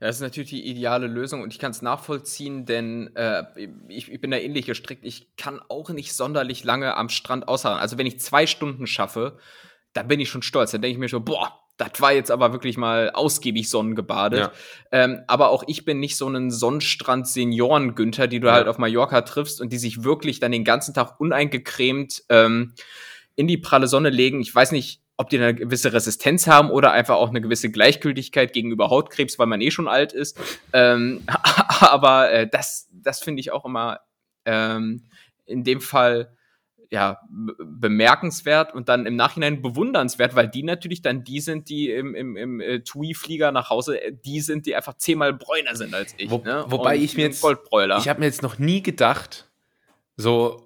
Ja, Das ist natürlich die ideale Lösung und ich kann es nachvollziehen, denn äh, ich, ich bin da ähnlich gestrickt. Ich kann auch nicht sonderlich lange am Strand ausharren. Also wenn ich zwei Stunden schaffe, dann bin ich schon stolz. Dann denke ich mir schon, boah, das war jetzt aber wirklich mal ausgiebig sonnengebadet. Ja. Ähm, aber auch ich bin nicht so ein Sonnenstrand-Senioren-Günther, die du Ja. halt auf Mallorca triffst und die sich wirklich dann den ganzen Tag uneingecremt ähm, in die pralle Sonne legen. Ich weiß nicht, ob die eine gewisse Resistenz haben oder einfach auch eine gewisse Gleichgültigkeit gegenüber Hautkrebs, weil man eh schon alt ist. Ähm, aber äh, das, das finde ich auch immer ähm, in dem Fall ja be- bemerkenswert und dann im Nachhinein bewundernswert, weil die natürlich dann die sind, die im, im, im äh, TUI-Flieger nach Hause, äh, die sind, die einfach zehnmal bräuner sind als ich. Wo- ne? wobei Und ich mir jetzt-. Ich habe mir jetzt noch nie gedacht, so,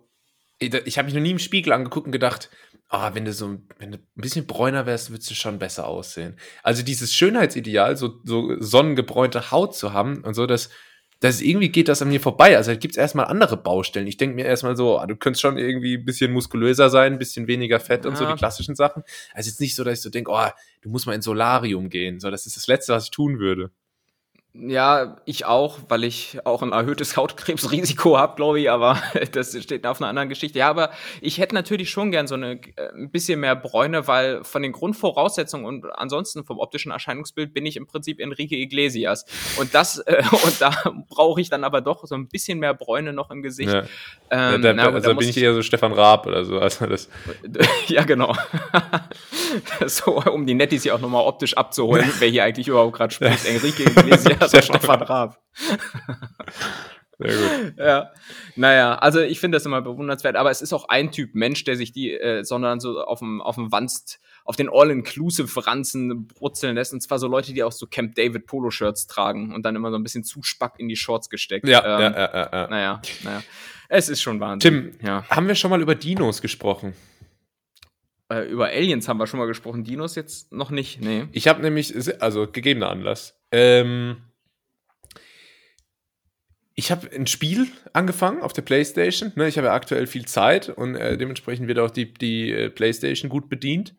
ich habe mich noch nie im Spiegel angeguckt und gedacht, ah, wenn du so wenn du ein bisschen bräuner wärst, würdest du schon besser aussehen. Also dieses Schönheitsideal, so, so sonnengebräunte Haut zu haben und so, das, das irgendwie geht das an mir vorbei. Also da gibt es erstmal andere Baustellen. Ich denke mir erstmal so, ah, du könntest schon irgendwie ein bisschen muskulöser sein, ein bisschen weniger Fett und so, Ja. die klassischen Sachen. Also jetzt nicht so, dass ich so denke, oh, du musst mal ins Solarium gehen. So, das ist das Letzte, was ich tun würde. Ja, ich auch, weil ich auch ein erhöhtes Hautkrebsrisiko habe, glaube ich, aber das steht auf einer anderen Geschichte. Ja, aber ich hätte natürlich schon gern so eine äh, ein bisschen mehr Bräune, weil von den Grundvoraussetzungen und ansonsten vom optischen Erscheinungsbild bin ich im Prinzip Enrique Iglesias. Und das, äh, und da brauche ich dann aber doch so ein bisschen mehr Bräune noch im Gesicht. Ja. Ähm, da, na also da bin ich eher so Stefan Raab oder so. Also das, ja, genau. so, um die Nettis hier auch nochmal optisch abzuholen, wer hier eigentlich überhaupt gerade spricht. Enrique Iglesias oder Stefan Raab. sehr gut. Ja, naja, also ich finde das immer bewundernswert, aber es ist auch ein Typ Mensch, der sich die, äh, sondern so auf dem, auf dem Wanst, auf den All-Inclusive-Ranzen brutzeln lässt. Und zwar so Leute, die auch so Camp David Polo-Shirts tragen und dann immer so ein bisschen Zuspack in die Shorts gesteckt. Ja, ähm, ja, ja, ja, ja. Naja, naja. Es ist schon Wahnsinn. Tim, Ja. haben wir schon mal über Dinos gesprochen? Äh, über Aliens haben wir schon mal gesprochen, Dinos jetzt noch nicht. Nee. Ich habe nämlich, also gegebener Anlass, ähm, ich habe ein Spiel angefangen auf der Playstation. Ne? Ich habe ja aktuell viel Zeit und äh, dementsprechend wird auch die, die äh, Playstation gut bedient.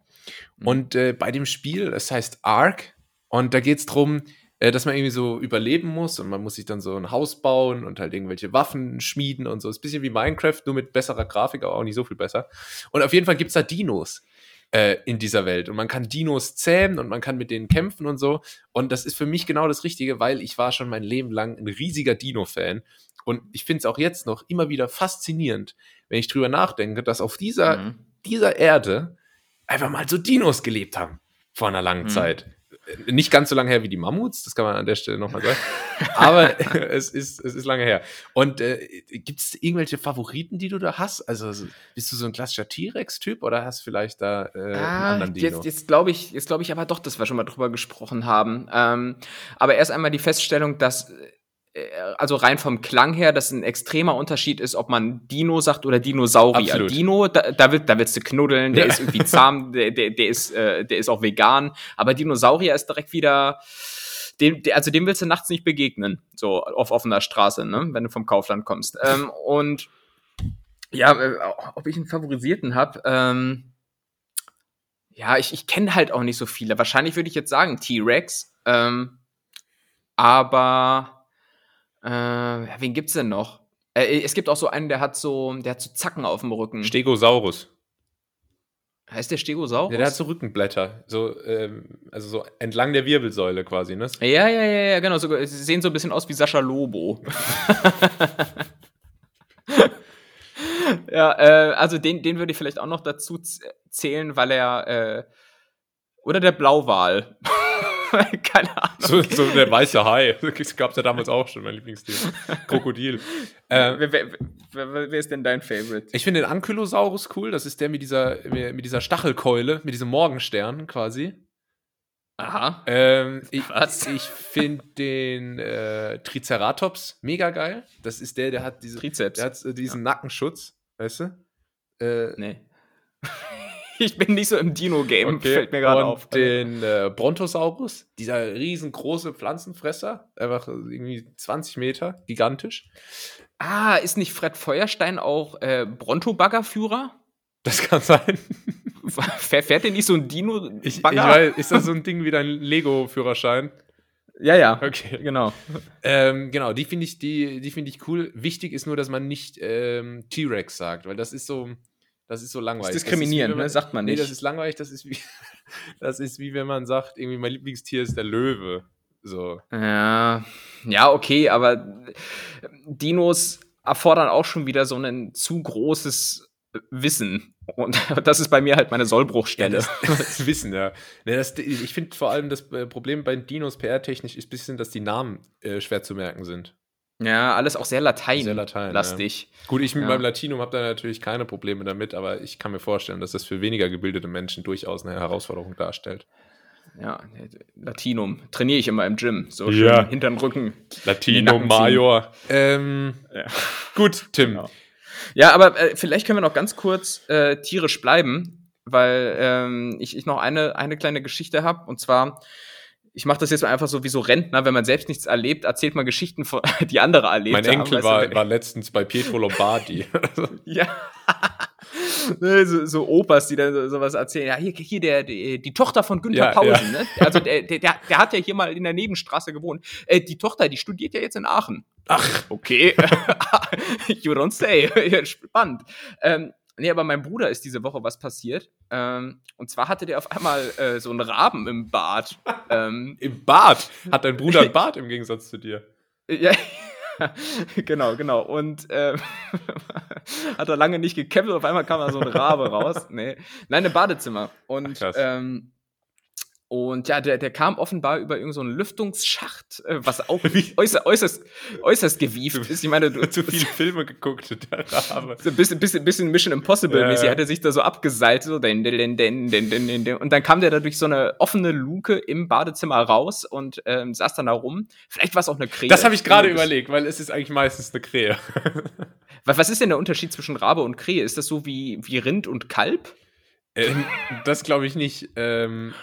Mhm. Und äh, bei dem Spiel, das heißt Ark, und da geht es darum, äh, dass man irgendwie so überleben muss und man muss sich dann so ein Haus bauen und halt irgendwelche Waffen schmieden und so. Ist ein bisschen wie Minecraft, nur mit besserer Grafik, aber auch nicht so viel besser. Und auf jeden Fall gibt es da Dinos äh, in dieser Welt. Und man kann Dinos zähmen und man kann mit denen kämpfen und so. Und das ist für mich genau das Richtige, weil ich war schon mein Leben lang ein riesiger Dino-Fan. Und ich finde es auch jetzt noch immer wieder faszinierend, wenn ich drüber nachdenke, dass auf dieser, Mhm. dieser Erde einfach mal so Dinos gelebt haben vor einer langen Mhm. Zeit. Nicht ganz so lange her wie die Mammuts, das kann man an der Stelle nochmal sagen. Aber es, ist, es ist lange her. Und äh, gibt es irgendwelche Favoriten, die du da hast? Also bist du so ein klassischer T-Rex-Typ oder hast vielleicht da äh, einen Ah, anderen Dino? jetzt jetzt glaube ich, jetzt glaube ich aber doch, dass wir schon mal drüber gesprochen haben. Ähm, aber erst einmal die Feststellung, dass also rein vom Klang her, dass ein extremer Unterschied ist, ob man Dino sagt oder Dinosaurier. Absolut. Dino, da, da, wird, da willst du knuddeln, der Ja. ist irgendwie zahm, der, der, der, ist, äh, der ist auch vegan. Aber Dinosaurier ist direkt wieder, dem, der, also dem willst du nachts nicht begegnen, so auf offener Straße, ne, wenn du vom Kaufland kommst. Ähm, und ja, äh, ob ich einen Favorisierten habe, ähm, ja, ich, ich kenne halt auch nicht so viele. Wahrscheinlich würde ich jetzt sagen T-Rex. Ähm, aber äh, wen gibt's denn noch? Äh, es gibt auch so einen, der hat so, der hat so Zacken auf dem Rücken. Stegosaurus. heißt der Stegosaurus? Ja, der hat so Rückenblätter, so, ähm, also so entlang der Wirbelsäule quasi, ne? ja, ja, ja, ja, genau. So, sie sehen so ein bisschen aus wie Sascha Lobo. Ja, äh, also den, den würde ich vielleicht auch noch dazu zählen, weil er äh, oder der Blauwal. Keine Ahnung. So, so, der weiße Hai. Das gab es ja damals auch schon, mein Lieblingstier. Krokodil. Äh, wer, wer, wer, wer, ist denn dein Favorite? Ich finde den Ankylosaurus cool. Das ist der mit dieser, mit dieser Stachelkeule, mit diesem Morgenstern quasi. Aha. Ähm, ich ich finde den äh, Triceratops mega geil. Das ist der, der hat diese, Trizeps. Der hat äh, diesen ja. Nackenschutz, weißt du? Äh, nee. ich bin nicht so im Dino-Game, okay. fällt mir gerade auf. den äh, Brontosaurus, dieser riesengroße Pflanzenfresser, einfach irgendwie 20 Meter, gigantisch. Ah, ist nicht Fred Feuerstein auch äh, Bronto-Baggerführer? Das kann sein. Fährt denn nicht so ein Dino? Ich, ich weiß, ist das so ein Ding wie dein Lego-Führerschein? Ja, ja. Okay, genau. Ähm, genau, die finde ich, die, die finde ich cool. Wichtig ist nur, dass man nicht ähm, T-Rex sagt, weil das ist so, das ist so langweilig. Das ist diskriminierend, ne? Sagt man nicht. Nee, das ist langweilig, das ist wie, das ist wie wenn man sagt, irgendwie mein Lieblingstier ist der Löwe. So. Ja, ja, okay, aber Dinos erfordern auch schon wieder so ein zu großes Wissen. Und das ist bei mir halt meine Sollbruchstelle. Ja, das, das, Wissen, ja. Nee, das, ich finde vor allem das äh, Problem bei Dinos PR-technisch ist ein bisschen, dass die Namen äh, schwer zu merken sind. Ja, alles auch sehr Latein. Sehr Latein. Lastig. Ja. Gut, ich mit ja. meinem Latinum habe da natürlich keine Probleme damit, aber ich kann mir vorstellen, dass das für weniger gebildete Menschen durchaus eine Herausforderung darstellt. Ja, Latinum. Trainiere ich immer im Gym. So schön ja. hinter den Rücken. Latinum Major. Ähm, ja. Gut, Tim. Genau. Ja, aber äh, vielleicht können wir noch ganz kurz äh, tierisch bleiben, weil ähm, ich, ich noch eine, eine kleine Geschichte habe. Und zwar, ich mache das jetzt einfach so wie so Rentner, wenn man selbst nichts erlebt, erzählt man Geschichten, von, die andere erlebt Mein Enkel haben, war, war letztens bei Pietro Lombardi. ja. Ne, so, so Opas, die dann so, sowas erzählen. Ja, hier, hier der, die, die Tochter von Günther ja, Pausen, ja. ne? Also der, der, der hat ja hier mal in der Nebenstraße gewohnt. Äh, die Tochter, die studiert ja jetzt in Aachen. Ach, okay. you don't say. Spannend. Ähm, nee, aber meinem Bruder ist diese Woche was passiert. Ähm, und zwar hatte der auf einmal äh, so einen Raben im Bad. ähm, Im Bad? Hat dein Bruder ein Bad im Gegensatz zu dir? Ja, genau, genau. Und äh, hat er lange nicht gekämpft, auf einmal kam da so ein Rabe raus. Nee. Nein, im Badezimmer. Und Ach, ähm, und ja, der, der kam offenbar über irgendeinen so Lüftungsschacht, äh, was auch äußerst, äußerst, äußerst gewieft ist. Ich meine, du zu viele Filme geguckt, der Rabe. So ein bisschen, bisschen, bisschen Mission Impossible-mäßig ja, hat er sich da so abgeseilt, so den, den, den, den, den, den, und dann kam der da durch so eine offene Luke im Badezimmer raus und ähm, saß dann da rum. Vielleicht war es auch eine Krähe. Das habe ich gerade überlegt, weil es ist eigentlich meistens eine Krähe. was, was ist denn der Unterschied zwischen Rabe und Krähe? Ist das so wie, wie Rind und Kalb? Ähm, das glaube ich nicht. Ähm,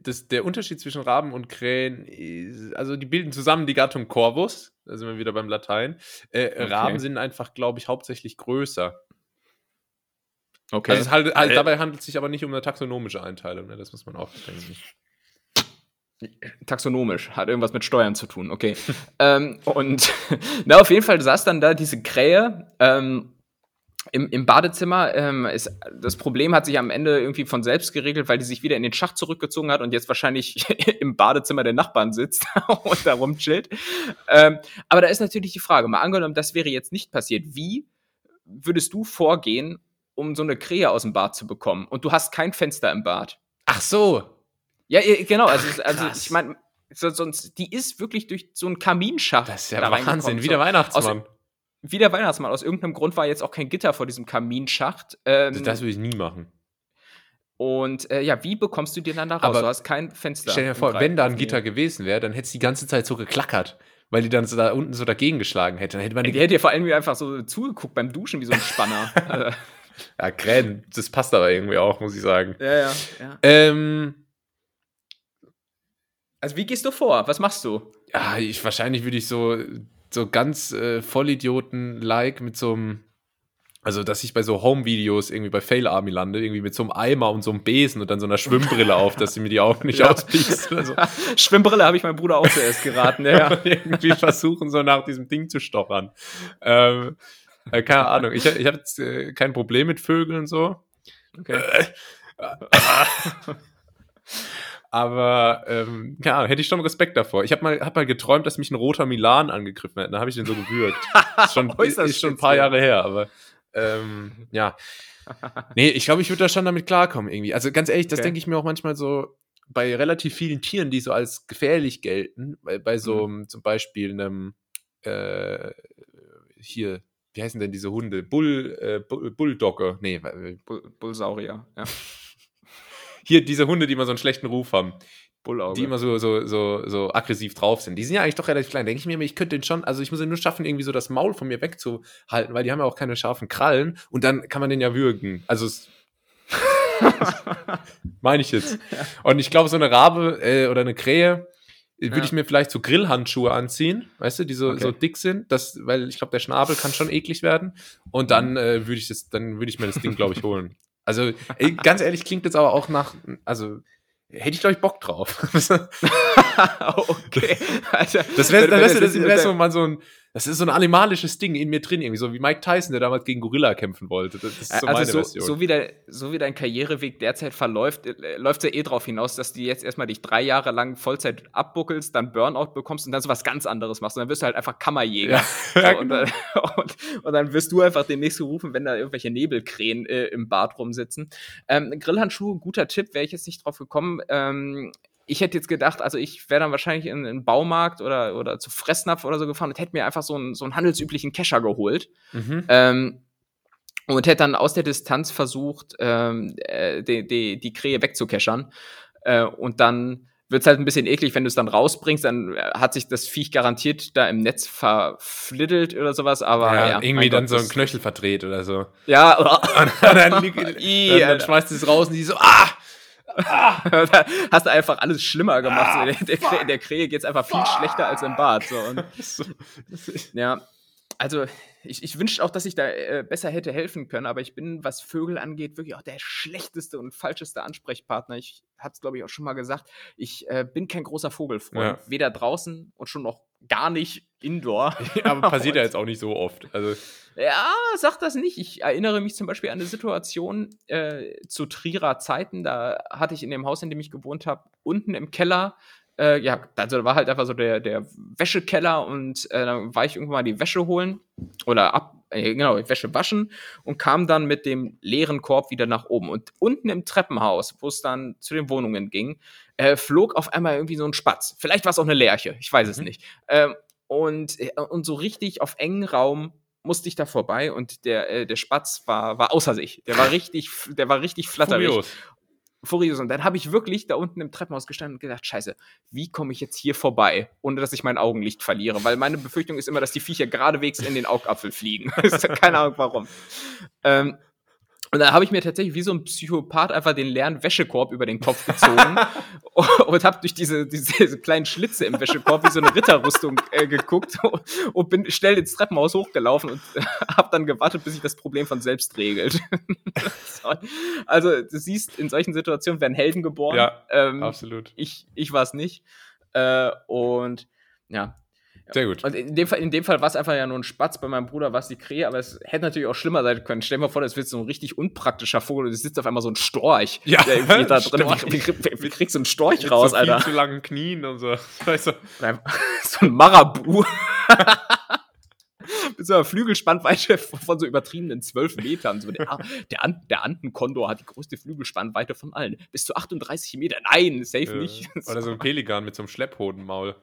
das, der Unterschied zwischen Raben und Krähen, ist, also die bilden zusammen die Gattung Corvus, da sind wir wieder beim Latein. Äh, okay. Raben sind einfach, glaube ich, hauptsächlich größer. Okay. Also halt, halt, äh, dabei handelt es sich aber nicht um eine taxonomische Einteilung, ne? das muss man auch denken. Taxonomisch, hat irgendwas mit Steuern zu tun, okay. ähm, und na, auf jeden Fall saß dann da diese Krähe, ähm, im, im Badezimmer ähm, ist das Problem hat sich am Ende irgendwie von selbst geregelt, weil die sich wieder in den Schacht zurückgezogen hat und jetzt wahrscheinlich im Badezimmer der Nachbarn sitzt und da rumchillt. Ähm, aber da ist natürlich die Frage, mal angenommen, das wäre jetzt nicht passiert, wie würdest du vorgehen, um so eine Krähe aus dem Bad zu bekommen? Und du hast kein Fenster im Bad. Ach so. Ja, genau. Also, Ach, also ich meine, sonst die ist wirklich durch so einen Kaminschacht. Das ist ja da Wahnsinn, wie der Weihnachtsmann. Aus, wie der Weihnachtsmann. Aus irgendeinem Grund war jetzt auch kein Gitter vor diesem Kaminschacht. Ähm, das würde ich nie machen. Und äh, ja, wie bekommst du den dann da raus? Aber du hast kein Fenster. Stell dir vor, wenn da ein Gitter gewesen wäre, dann hätte es die ganze Zeit so geklackert, weil die dann so da unten so dagegen geschlagen hätte. Dann hätte man die, hätte ja vor allem einfach so zugeguckt beim Duschen wie so ein Spanner. ja, Krähen, das passt aber irgendwie auch, muss ich sagen. Ja, ja. ja. Ähm, also wie gehst du vor? Was machst du? Ja, ich, wahrscheinlich würde ich so so ganz äh, Vollidioten-like mit so einem, also dass ich bei so Home-Videos irgendwie bei Fail Army lande, irgendwie mit so einem Eimer und so einem Besen und dann so einer Schwimmbrille auf, dass sie mir die Augen nicht ja. auspiekst. Also. Schwimmbrille habe ich meinem Bruder auch zuerst geraten, ja. irgendwie versuchen, so nach diesem Ding zu stochern. Ähm, äh, keine Ahnung. Ich, ich habe jetzt äh, kein Problem mit Vögeln und so. Okay. Aber ähm, ja, hätte ich schon Respekt davor. Ich habe mal, hab mal geträumt, dass mich ein roter Milan angegriffen hätte. Da habe ich den so gewürgt. ist schon, ist, ist schon ein paar Jahre her, aber ähm, ja. Nee, ich glaube, ich würde da schon damit klarkommen irgendwie. Also ganz ehrlich, das Okay. denke ich mir auch manchmal so bei relativ vielen Tieren, die so als gefährlich gelten, bei, bei so Mhm. zum Beispiel einem, äh, hier, wie heißen denn diese Hunde? Bull, äh, Bull, Bulldogger, nee, äh, Bull Bullsaurier, ja. hier diese Hunde, die immer so einen schlechten Ruf haben, Bullauge. die immer so, so, so, so aggressiv drauf sind. Die sind ja eigentlich doch relativ klein. Denke ich mir, ich könnte den schon, also ich muss ja nur schaffen, irgendwie so das Maul von mir wegzuhalten, weil die haben ja auch keine scharfen Krallen und dann kann man den ja würgen. Also es meine ich jetzt. Und ich glaube, so eine Rabe äh, oder eine Krähe äh, würde Ja. ich mir vielleicht so Grillhandschuhe anziehen, weißt du, die so, Okay. so dick sind, das, weil ich glaube, der Schnabel kann schon eklig werden. Und dann äh, würde ich das, dann würde ich mir das Ding, glaube ich, holen. Also, ey, ganz ehrlich, klingt jetzt aber auch nach, also hätte ich, glaube ich, Bock drauf. das okay. Alter, wäre wenn- das wenn wär, das wär der- so mal so ein, das ist so ein animalisches Ding in mir drin, irgendwie so wie Mike Tyson, der damals gegen Gorilla kämpfen wollte. Das ist so meine also so, Version. so, wie der, so wie dein Karriereweg derzeit verläuft, äh, läuft es ja eh darauf hinaus, dass du jetzt erstmal dich drei Jahre lang Vollzeit abbuckelst, dann Burnout bekommst und dann so was ganz anderes machst. Und dann wirst du halt einfach Kammerjäger. Ja, So, und, dann, und, und dann wirst du einfach demnächst gerufen, wenn da irgendwelche Nebelkrähen äh, im Bad rumsitzen. Ähm, Grillhandschuhe, guter Tipp, wäre ich jetzt nicht drauf gekommen. Ähm, ich hätte jetzt gedacht, also ich wäre dann wahrscheinlich in einen Baumarkt oder, oder zu Fressnapf oder so gefahren und hätte mir einfach so einen, so einen handelsüblichen Kescher geholt. Mhm. Ähm, und hätte dann aus der Distanz versucht, ähm, äh, die, die, die Krähe wegzukeschern. Äh, und dann wird es halt ein bisschen eklig, wenn du es dann rausbringst, dann äh, hat sich das Viech garantiert da im Netz verfliddelt oder sowas, aber ja, ja, irgendwie dann Gott, so ein Knöchel verdreht oder so. Ja, Und dann, dann, dann schmeißt es raus und die so, ah! Da hast du einfach alles schlimmer gemacht. so, der, der, der Krähe geht's einfach viel schlechter als im Bad. So. Und. Ja, also ich, ich wünschte auch, dass ich da äh, besser hätte helfen können, aber ich bin, was Vögel angeht, wirklich auch der schlechteste und falscheste Ansprechpartner. Ich hatte es, glaube ich, auch schon mal gesagt. Ich äh, bin kein großer Vogelfreund. Ja. Weder draußen und schon noch gar nicht indoor. Aber passiert ja jetzt auch nicht so oft. Also, Ja, sag das nicht. Ich erinnere mich zum Beispiel an eine Situation äh, zu Trierer Zeiten. Da hatte ich in dem Haus, in dem ich gewohnt habe, unten im Keller, äh, ja, also da war halt einfach so der, der Wäschekeller und äh, dann war ich irgendwann mal die Wäsche holen oder ab, äh, genau, die Wäsche waschen und kam dann mit dem leeren Korb wieder nach oben. Und unten im Treppenhaus, wo es dann zu den Wohnungen ging, äh, flog auf einmal irgendwie so ein Spatz. Vielleicht war es auch eine Lerche, ich weiß es Mhm. nicht. Ähm, und, äh, und so richtig auf engen Raum musste ich da vorbei und der, äh, der Spatz war, war außer sich. Der war richtig, der war richtig flatterig. furios. Furios. Und dann habe ich wirklich da unten im Treppenhaus gestanden und gedacht, scheiße, wie komme ich jetzt hier vorbei, ohne dass ich mein Augenlicht verliere? Weil meine Befürchtung ist immer, dass die Viecher geradewegs in den Augapfel fliegen. Keine Ahnung warum. Ähm, und da habe ich mir tatsächlich wie so ein Psychopath einfach den leeren Wäschekorb über den Kopf gezogen und habe durch diese, diese kleinen Schlitze im Wäschekorb wie so eine Ritterrüstung äh, geguckt und bin schnell ins Treppenhaus hochgelaufen und habe dann gewartet, bis sich das Problem von selbst regelt. So. also du siehst, in solchen Situationen werden Helden geboren. Ja, ähm, Absolut. ich ich war es nicht. Äh, und ja. Sehr gut. Und in dem Fall, in dem Fall war es einfach ja nur ein Spatz, bei meinem Bruder war es die Krähe, aber es hätte natürlich auch schlimmer sein können. Stell dir mal vor, das wird so ein richtig unpraktischer Vogel und es sitzt auf einmal so ein Storch. Ja, der irgendwie da drin. Wie, wie, wie, kriegst du einen Storch Mit raus, so viel Alter? zu langen Knien und so. Weißt du, so ein Marabu. Mit so einer Flügelspannweite von so übertriebenen 12 Metern. So der, der, An der Antenkondor hat die größte Flügelspannweite von allen. Bis zu 38 Meter. Nein, safe äh, nicht. oder so ein Pelikan mit so einem Schlepphodenmaul.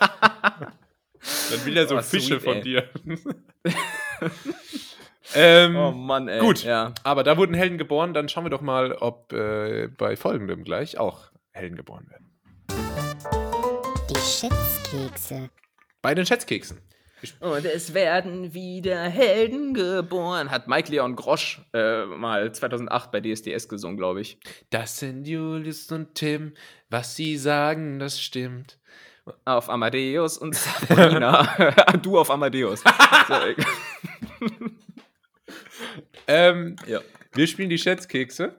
Dann will er so Oh, Fische sweet, von ey. dir. ähm, Oh Mann, ey. Gut. Ja. Aber da wurden Helden geboren. Dann schauen wir doch mal, ob äh, bei folgendem gleich auch Helden geboren werden. Die Schätzkekse. Bei den Schätzkeksen. Und es werden wieder Helden geboren, hat Mike Leon Grosch äh, mal 2008 bei DSDS gesungen, glaube ich. Das sind Julius und Tim. Was sie sagen, das stimmt. Auf Amadeus und Sabrina. du auf Amadeus. äh, Ähm, ja. wir spielen die Schätzkekse.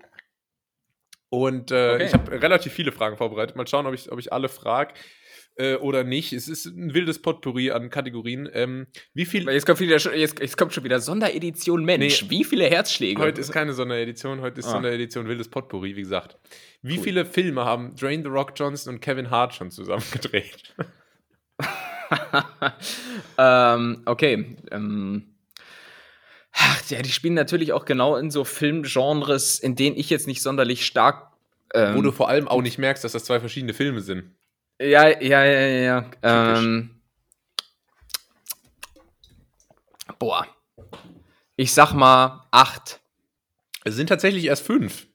Und äh, Okay. ich habe relativ viele Fragen vorbereitet. Mal schauen, ob ich, ob ich alle frage äh, oder nicht. Es ist ein wildes Potpourri an Kategorien. Ähm, wie viel. Jetzt kommt, wieder, jetzt, jetzt kommt schon wieder Sonderedition Mensch. Nee. Wie viele Herzschläge? Heute ist keine Sonderedition, heute ist Ah. Sonderedition wildes Potpourri, wie gesagt. Wie Cool. viele Filme haben Dwayne The Rock Johnson und Kevin Hart schon zusammen gedreht? ähm, okay. Ähm, Ach, ja, die spielen natürlich auch genau in so Filmgenres, in denen ich jetzt nicht sonderlich stark. Ähm, Wo du vor allem auch nicht merkst, dass das zwei verschiedene Filme sind. ja, ja, ja, ja, ja. Ähm, boah. Ich sag mal acht. Es sind tatsächlich erst fünf.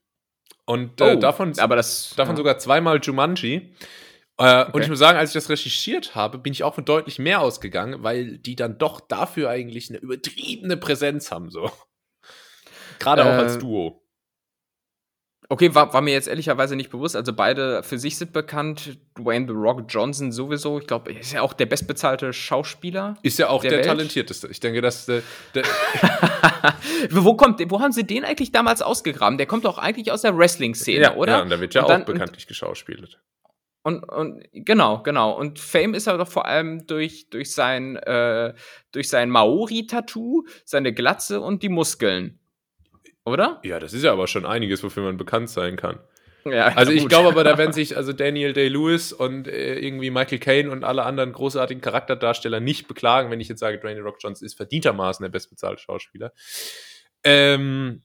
Und äh, davon, aber das. davon ja. sogar zweimal Jumanji. Äh, Und Okay. ich muss sagen, als ich das recherchiert habe, bin ich auch von deutlich mehr ausgegangen, weil die dann doch dafür eigentlich eine übertriebene Präsenz haben, so. Gerade auch Äh, als Duo. Okay, war, war mir jetzt ehrlicherweise nicht bewusst. Also beide für sich sind bekannt. Dwayne The Rock Johnson sowieso. Ich glaube, er ist ja auch der bestbezahlte Schauspieler. Ist ja auch der der, talentierteste. Ich denke, dass äh, der, wo kommt, wo haben sie den eigentlich damals ausgegraben? Der kommt doch eigentlich aus der Wrestling-Szene, oder? Ja, und da wird ja dann- auch bekanntlich geschauspielt. Und, und genau, genau. Und Fame ist er doch vor allem durch, durch sein, äh, durch sein Maori-Tattoo, seine Glatze und die Muskeln. Oder? Ja, das ist ja aber schon einiges, wofür man bekannt sein kann. Ja, Also ich glaube aber, da werden sich also Daniel Day-Lewis und äh, irgendwie Michael Caine und alle anderen großartigen Charakterdarsteller nicht beklagen, wenn ich jetzt sage, Dwayne Rock Johnson ist verdientermaßen der bestbezahlte Schauspieler. Ähm,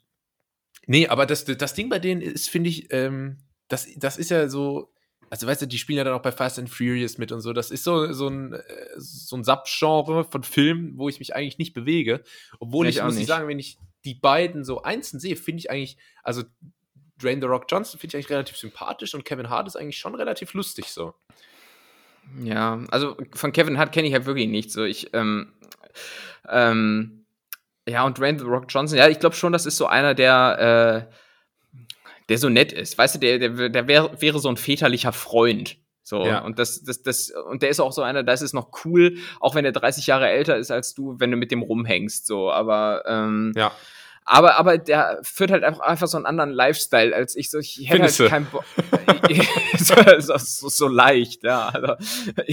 nee, aber das, das Ding bei denen ist, finde ich, ähm, das, das ist ja so, also weißt du, die spielen ja dann auch bei Fast and Furious mit und so. Das ist so, so ein, äh, so ein Subgenre von Filmen, wo ich mich eigentlich nicht bewege. Obwohl ich, ich muss ich nicht. sagen, wenn ich die beiden so einzeln sehe, finde ich eigentlich, also Dwayne The Rock Johnson finde ich eigentlich relativ sympathisch und Kevin Hart ist eigentlich schon relativ lustig so. Ja, also von Kevin Hart kenne ich halt wirklich nichts. So, ich, ähm, ähm, ja, und Dwayne The Rock Johnson, ja, ich glaube schon, das ist so einer, der, äh, der so nett ist. Weißt du, der, der, der wär, wäre so ein väterlicher Freund. So, Ja. und das, das, das, und der ist auch so einer, das ist noch cool, auch wenn er 30 Jahre älter ist als du, wenn du mit dem rumhängst, so, aber, ähm, Ja. aber, aber der führt halt einfach, einfach so einen anderen Lifestyle als ich. So, ich hätte Findest halt keinen Bock. so, so, so, leicht, ja. Also.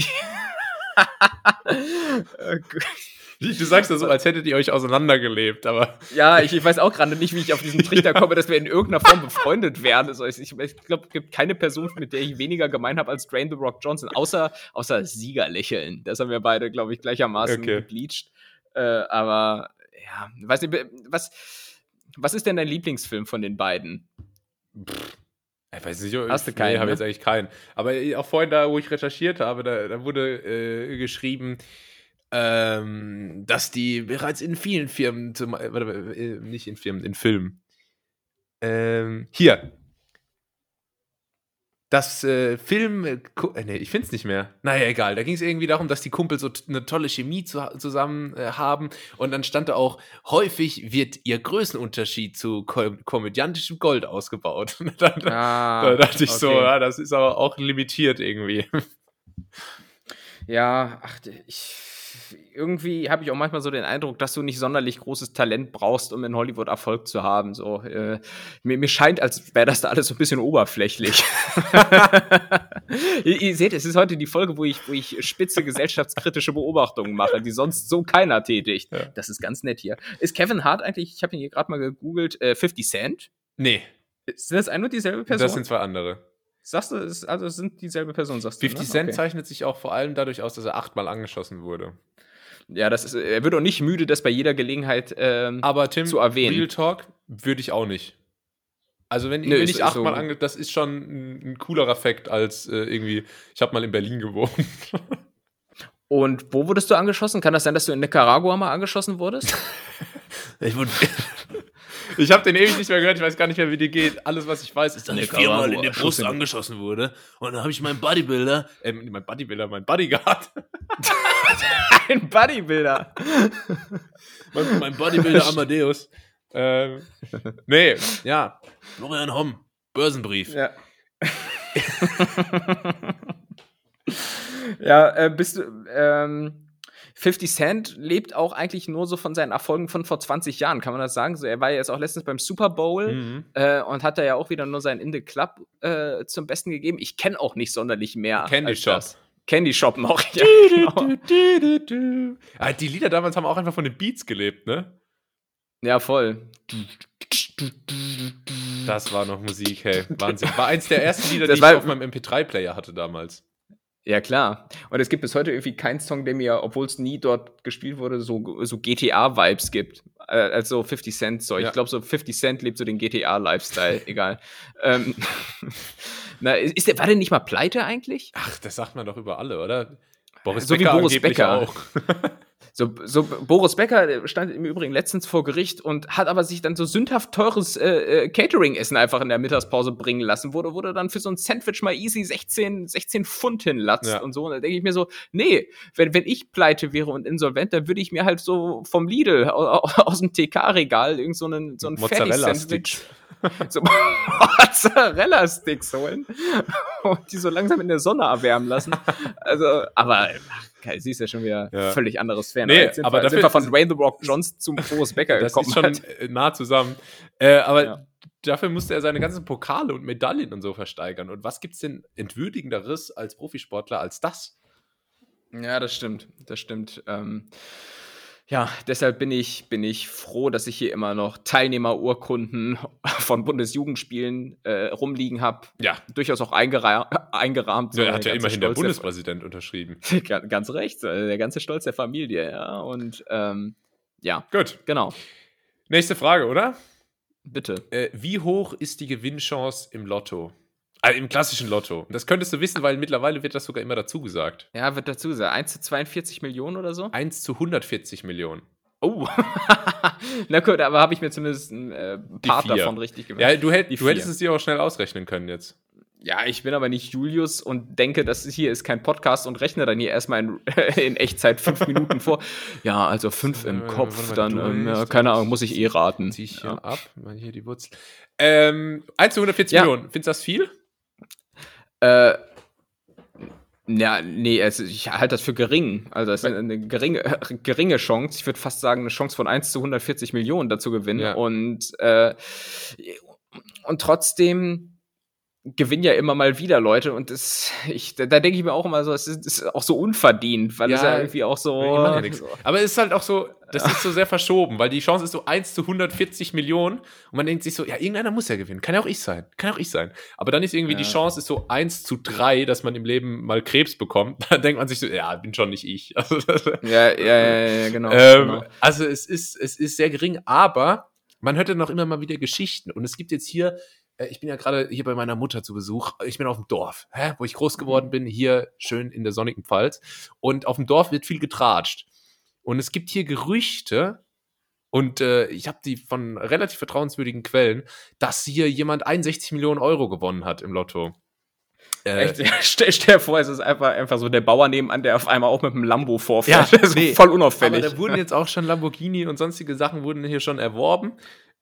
Du sagst das so, als hättet ihr euch auseinandergelebt, aber ja, ich, ich weiß auch gerade nicht, wie ich auf diesen Trichter komme, dass wir in irgendeiner Form befreundet werden. Also ich, ich glaube, es gibt keine Person, mit der ich weniger gemein habe als Dwayne The Rock Johnson, außer, außer Siegerlächeln. Das haben wir beide, glaube ich, gleichermaßen Okay. gebleached. Äh, aber ja, weiß nicht, was, was ist denn dein Lieblingsfilm von den beiden? ich weiß nicht, Hast du nee, keinen, habe ne? jetzt eigentlich keinen. Aber auch vorhin da, wo ich recherchiert habe, da, da wurde äh, geschrieben, ähm, dass die bereits in vielen Firmen, zum, warte, äh, nicht in Firmen, in Filmen. Ähm, hier. Das äh, Film, äh, äh, nee, ich finde es nicht mehr. Naja, egal. Da ging es irgendwie darum, dass die Kumpel so eine tolle Chemie zu, zusammen äh, haben. Und dann stand da auch, häufig wird ihr Größenunterschied zu ko komödiantischem Gold ausgebaut. Dann, Ah, da dachte ich so, okay. ja, das ist aber auch limitiert irgendwie. Ja, ach, ich. Irgendwie habe ich auch manchmal so den Eindruck, dass du nicht sonderlich großes Talent brauchst, um in Hollywood Erfolg zu haben. So, äh, mir, mir scheint, als wäre das da alles so ein bisschen oberflächlich. ihr, ihr seht, es ist heute die Folge, wo ich, wo ich spitze gesellschaftskritische Beobachtungen mache, die sonst so keiner tätigt. Ja. Das ist ganz nett hier. Ist Kevin Hart eigentlich, ich habe ihn hier gerade mal gegoogelt, äh, 50 Cent? Nee, Sind das ein und dieselbe Person? das sind zwei andere. Sagst du, es- also es sind dieselbe Person, sagst du? 50 ne? Cent Okay. zeichnet sich auch vor allem dadurch aus, dass er achtmal angeschossen wurde. Ja, das ist, er wird auch nicht müde, das bei jeder Gelegenheit ähm, Aber Tim, zu erwähnen. Real Talk würde ich auch nicht. Also wenn, Nö, wenn ist- ich ist achtmal so- ange... Das ist schon ein, ein coolerer Fakt als äh, irgendwie, ich habe mal in Berlin gewohnt. Und wo wurdest du angeschossen? Kann das sein, dass du in Nicaragua mal angeschossen wurdest? Ich, wurde- ich habe den ewig nicht mehr gehört, ich weiß gar nicht mehr, wie die geht. Alles, was ich weiß, ist, dass ich viermal in der Brust angeschossen wurde. Und dann habe ich meinen Bodybuilder, äh, mein Bodybuilder, mein Bodyguard, Ein Bodybuilder. mein, mein Bodybuilder Amadeus. Ähm, nee, ja. Florian Homm, Börsenbrief. Ja. ja, äh, bist du, ähm, 50 Cent lebt auch eigentlich nur so von seinen Erfolgen von vor 20 Jahren, kann man das sagen? So, er war ja jetzt auch letztens beim Super Bowl Mhm. äh, und hat da ja auch wieder nur sein In the Club äh, zum Besten gegeben. Ich kenne auch nicht sonderlich mehr. Candy Shop. das. Candy Shop noch. Ja, genau. Ah, die Lieder damals haben auch einfach von den Beats gelebt, ne? ja voll. Das war noch Musik, hey. Wahnsinn. War eins der ersten Lieder, Das die ich auf meinem MP3-Player hatte damals. Ja, klar. Und es gibt bis heute irgendwie keinen Song, der mir, obwohl es nie dort gespielt wurde, so, so GTA-Vibes gibt. äh, als so 50 Cent Zeug. Ja. Ich glaube, so 50 Cent lebt so den GTA-Lifestyle, egal. Ähm, na, ist der, war der nicht mal pleite eigentlich? Ach, das sagt man doch über alle, oder? Boris So wie Boris Becker. auch. So, so Boris Becker der stand im Übrigen letztens vor Gericht und hat aber sich dann so sündhaft teures äh, äh, Catering-Essen einfach in der Mittagspause bringen lassen, wurde, wurde dann für so ein Sandwich mal easy 16, 16 Pfund hinlatzt Ja. und so. Und da denke ich mir so, nee, wenn, wenn ich pleite wäre und insolvent, dann würde ich mir halt so vom Lidl aus, aus dem TK-Regal irgend so einen, so ein Mozzarella-Sticks. so Mozzarella-Sticks holen und die so langsam in der Sonne erwärmen lassen. Also, aber ach, sie ist ja schon wieder Ja. völlig anderes Fan. Nee, aber sind dafür- wir von Dwayne The Rock Johnson zum Boris Becker Das gekommen. ist schon äh, nah zusammen. Äh, aber Ja. dafür musste er seine ganzen Pokale und Medaillen und so versteigern. Und was gibt's denn entwürdigenderes als Profisportler als das? Ja, das stimmt. Das stimmt. Ähm, ja, deshalb bin ich, bin ich froh, dass ich hier immer noch Teilnehmerurkunden von Bundesjugendspielen äh, rumliegen habe. Ja, Durchaus auch eingera eingerahmt. so, der hat ja ganze immerhin der Bundespräsident unterschrieben. Ga- Ganz recht, äh, der ganze Stolz der Familie, ja. Und ähm, ja, Gut, genau. nächste Frage, oder? Bitte. Äh, wie hoch ist die Gewinnchance im Lotto? Also im klassischen Lotto. Das könntest du wissen, weil mittlerweile wird das sogar immer dazu gesagt. Ja, wird dazu gesagt. 1 zu 42 Millionen oder so? 1 zu 140 Millionen. Oh. Na gut, aber habe ich mir zumindest ein äh, Part davon richtig gemacht. Ja, du, hätt, du hättest es dir auch schnell ausrechnen können jetzt. Ja, ich bin aber nicht Julius und denke, das hier ist kein Podcast und rechne dann hier erstmal in, in Echtzeit fünf Minuten vor. Ja, also fünf im Äh, Kopf, dann, ähm, ja, keine Ahnung, muss ich eh raten. Zieh ich hier Ja. ab, mal hier die Wurzel. Ähm, 1 zu 140 Ja. Millionen. Findest du das viel? Äh, ja, nee, also ich halte das für gering. Also es ist eine geringe, geringe Chance. Ich würde fast sagen, eine Chance von 1 zu 140 Millionen dazu gewinnen. Ja. Und, äh, und trotzdem gewinnen ja immer mal wieder Leute und das, ich, da, da denke ich mir auch immer so, es ist, ist auch so unverdient, weil es Ja, ja irgendwie auch so. Die ja. Aber es ist halt auch so, das ist so sehr verschoben, weil die Chance ist so 1 zu 140 Millionen und man denkt sich so, ja, irgendeiner muss ja gewinnen. Kann ja auch ich sein. Kann auch ich sein. Aber dann ist irgendwie die Ja. Chance ist so 1 zu 3, dass man im Leben mal Krebs bekommt. Dann denkt man sich so, ja, bin schon nicht ich. Also, Ja, ja, ja, ja, genau. ähm, genau. Also es ist, es ist sehr gering, aber man hört ja noch immer mal wieder Geschichten. Und es gibt jetzt hier, ich bin ja gerade hier bei meiner Mutter zu Besuch. Ich bin auf dem Dorf, hä, wo ich groß geworden bin, hier schön in der sonnigen Pfalz. Und auf dem Dorf wird viel getratscht. Und es gibt hier Gerüchte, und äh, ich habe die von relativ vertrauenswürdigen Quellen, dass hier jemand 61 Millionen Euro gewonnen hat im Lotto. Äh, stell, stell dir vor, es ist einfach, einfach so der Bauer nebenan, der auf einmal auch mit dem Lambo vorfährt. Ja, nee. voll Aber unauffällig. da wurden jetzt auch schon Lamborghini und sonstige Sachen wurden hier schon erworben.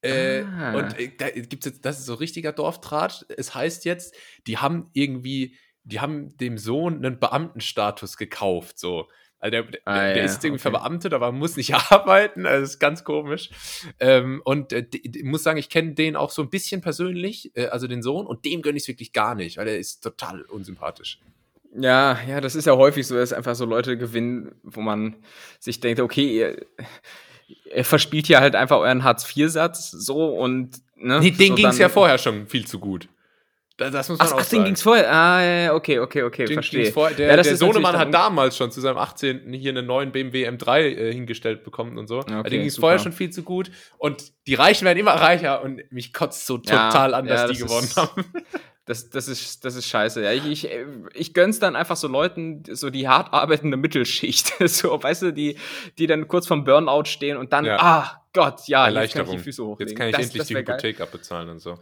Äh, Ah. Und äh, da gibt's jetzt, das ist so richtiger Dorftrat. Es heißt jetzt, die haben irgendwie, die haben dem Sohn einen Beamtenstatus gekauft, so. Also der, der, Ah, der ja, ist irgendwie okay. verbeamtet, aber muss nicht arbeiten. Also das ist ganz komisch. Ähm, und äh, die- muss sagen, ich kenne den auch so ein bisschen persönlich, äh, also den Sohn, und dem gönne ich es wirklich gar nicht, weil er ist total unsympathisch. Ja, ja, das ist ja häufig so, dass einfach so Leute gewinnen, wo man sich denkt, okay, ihr verspielt hier halt einfach euren Hartz-IV-Satz so und ne, Nee, den so ging es ja vorher schon viel zu gut. Da- Das muss man Ach, auch ach den sagen. ging's vorher. Ah, ja, ja, okay, okay, okay, Den verstehe. ging's vor, der Ja, der Sohnemann hat damals schon zu seinem 18. hier einen neuen BMW M3 äh, hingestellt bekommen und so. Okay, also, den ging es super. vorher schon viel zu gut. Und die Reichen werden immer reicher und mich kotzt so Ja, total an, dass ja, die das gewonnen haben. Das, das, ist, das ist scheiße. Ja, ich, ich, ich gönn's dann einfach so Leuten, so die hart arbeitende Mittelschicht, so, weißt du, die, die dann kurz vom Burnout stehen und dann, Ja. ah Gott, ja, jetzt kann ich die Füße hochlegen. Jetzt kann ich Das- endlich das die wär geil. Hypothek abbezahlen und so.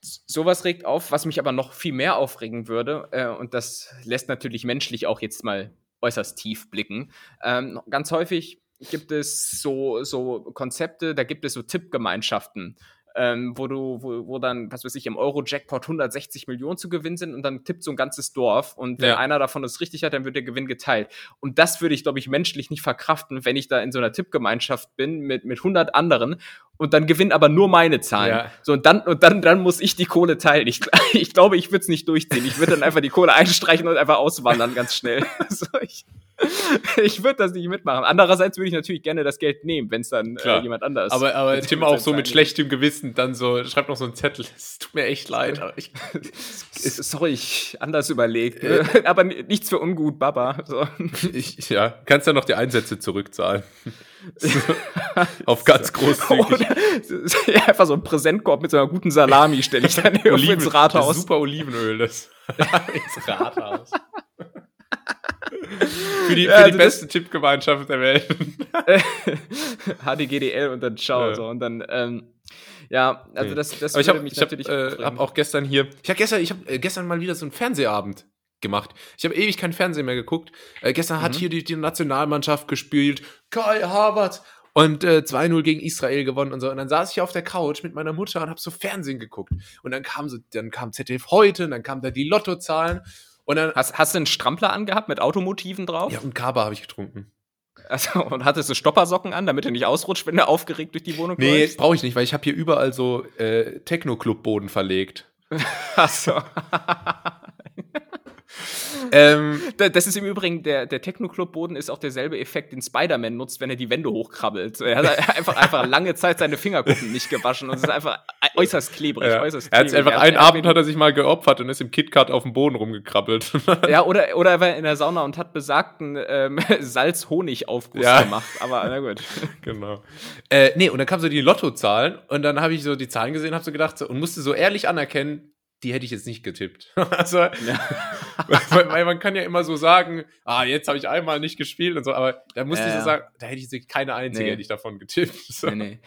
sowas regt auf, was mich aber noch viel mehr aufregen würde, äh, und das lässt natürlich menschlich auch jetzt mal äußerst tief blicken. Ähm, ganz häufig gibt es so, so Konzepte, da gibt es so Tippgemeinschaften. Ähm, wo du, wo, wo dann, was weiß ich, im Euro-Jackpot 160 Millionen zu gewinnen sind und dann tippt so ein ganzes Dorf und wenn Ja. einer davon es richtig hat, dann wird der Gewinn geteilt. Und das würde ich, glaube ich, menschlich nicht verkraften, wenn ich da in so einer Tippgemeinschaft bin mit, mit 100 anderen und dann gewinnen aber nur meine Zahlen. Ja. So, und dann, und dann, dann muss ich die Kohle teilen. Ich, ich glaube, ich würde es nicht durchziehen. Ich würde dann einfach die Kohle einstreichen und einfach auswandern ganz schnell. so, ich, ich würde das nicht mitmachen. Andererseits würde ich natürlich gerne das Geld nehmen, wenn es dann äh, jemand anders. Aber, aber Tim auch so mit schlechtem Gewissen dann so, schreibt noch so einen Zettel. Es tut mir echt leid. Aber ich, Sorry, ich anders überlegt. ne? aber ni- nichts für ungut, Baba. So. ich, ja, kannst ja noch die Einsätze zurückzahlen. Auf ganz großzügig. Oder, ja, einfach so ein Präsentkorb mit so einer guten Salami stelle ich dann Oliven, ins Rathaus. Super Olivenöl, das. ins Rathaus. Für die, für Ja, die also das- beste Tippgemeinschaft der Welt. HDGDL und dann ciao. Ja. So. Und dann, ähm, ja, also das, das Aber ich habe mich ich hab, äh, hab auch gestern hier, ich habe gestern, ich hab, äh, gestern mal wieder so einen Fernsehabend gemacht. Ich habe ewig kein Fernsehen mehr geguckt. Äh, gestern hat Mhm. hier die, die Nationalmannschaft gespielt, Kai Harvard und äh, 2-0 gegen Israel gewonnen und so. Und dann saß ich auf der Couch mit meiner Mutter und habe so Fernsehen geguckt. Und dann kam so, dann kam ZDF heute und dann kamen da die Lottozahlen und dann Hast, hast du einen Strampler angehabt mit Automotiven drauf? ja und Kaba habe ich getrunken. Also, und hattest du Stoppersocken an, damit du nicht ausrutscht, wenn du aufgeregt durch die Wohnung Nee, brauche ich nicht, weil ich habe hier überall so äh, Techno-Club-Boden verlegt. Achso. ähm, Da- Das ist im Übrigen, der, der Techno-Club-Boden ist auch derselbe Effekt, den Spider-Man nutzt, wenn er die Wände hochkrabbelt. Er hat einfach, einfach lange Zeit seine Fingerkuppen nicht gewaschen und es ist einfach äußerst klebrig. Ja. Äußerst Er hat klebrig. einfach einen Abend hat er sich mal geopfert und ist im KitKat auf dem Boden rumgekrabbelt. Ja, oder, oder er war in der Sauna und hat besagten ähm, Salz-Honig-Aufguss Ja. gemacht. Aber na gut. genau. Äh, nee, und dann kamen so die Lottozahlen und dann habe ich so die Zahlen gesehen, habe so gedacht so, und musste so ehrlich anerkennen, die hätte ich jetzt nicht getippt. also, weil, weil man kann ja immer so sagen, ah, jetzt habe ich einmal nicht gespielt und so, aber da musste Ja, ich so ja. sagen, da hätte ich keine einzige Nee. hätte ich davon getippt. So. Nee,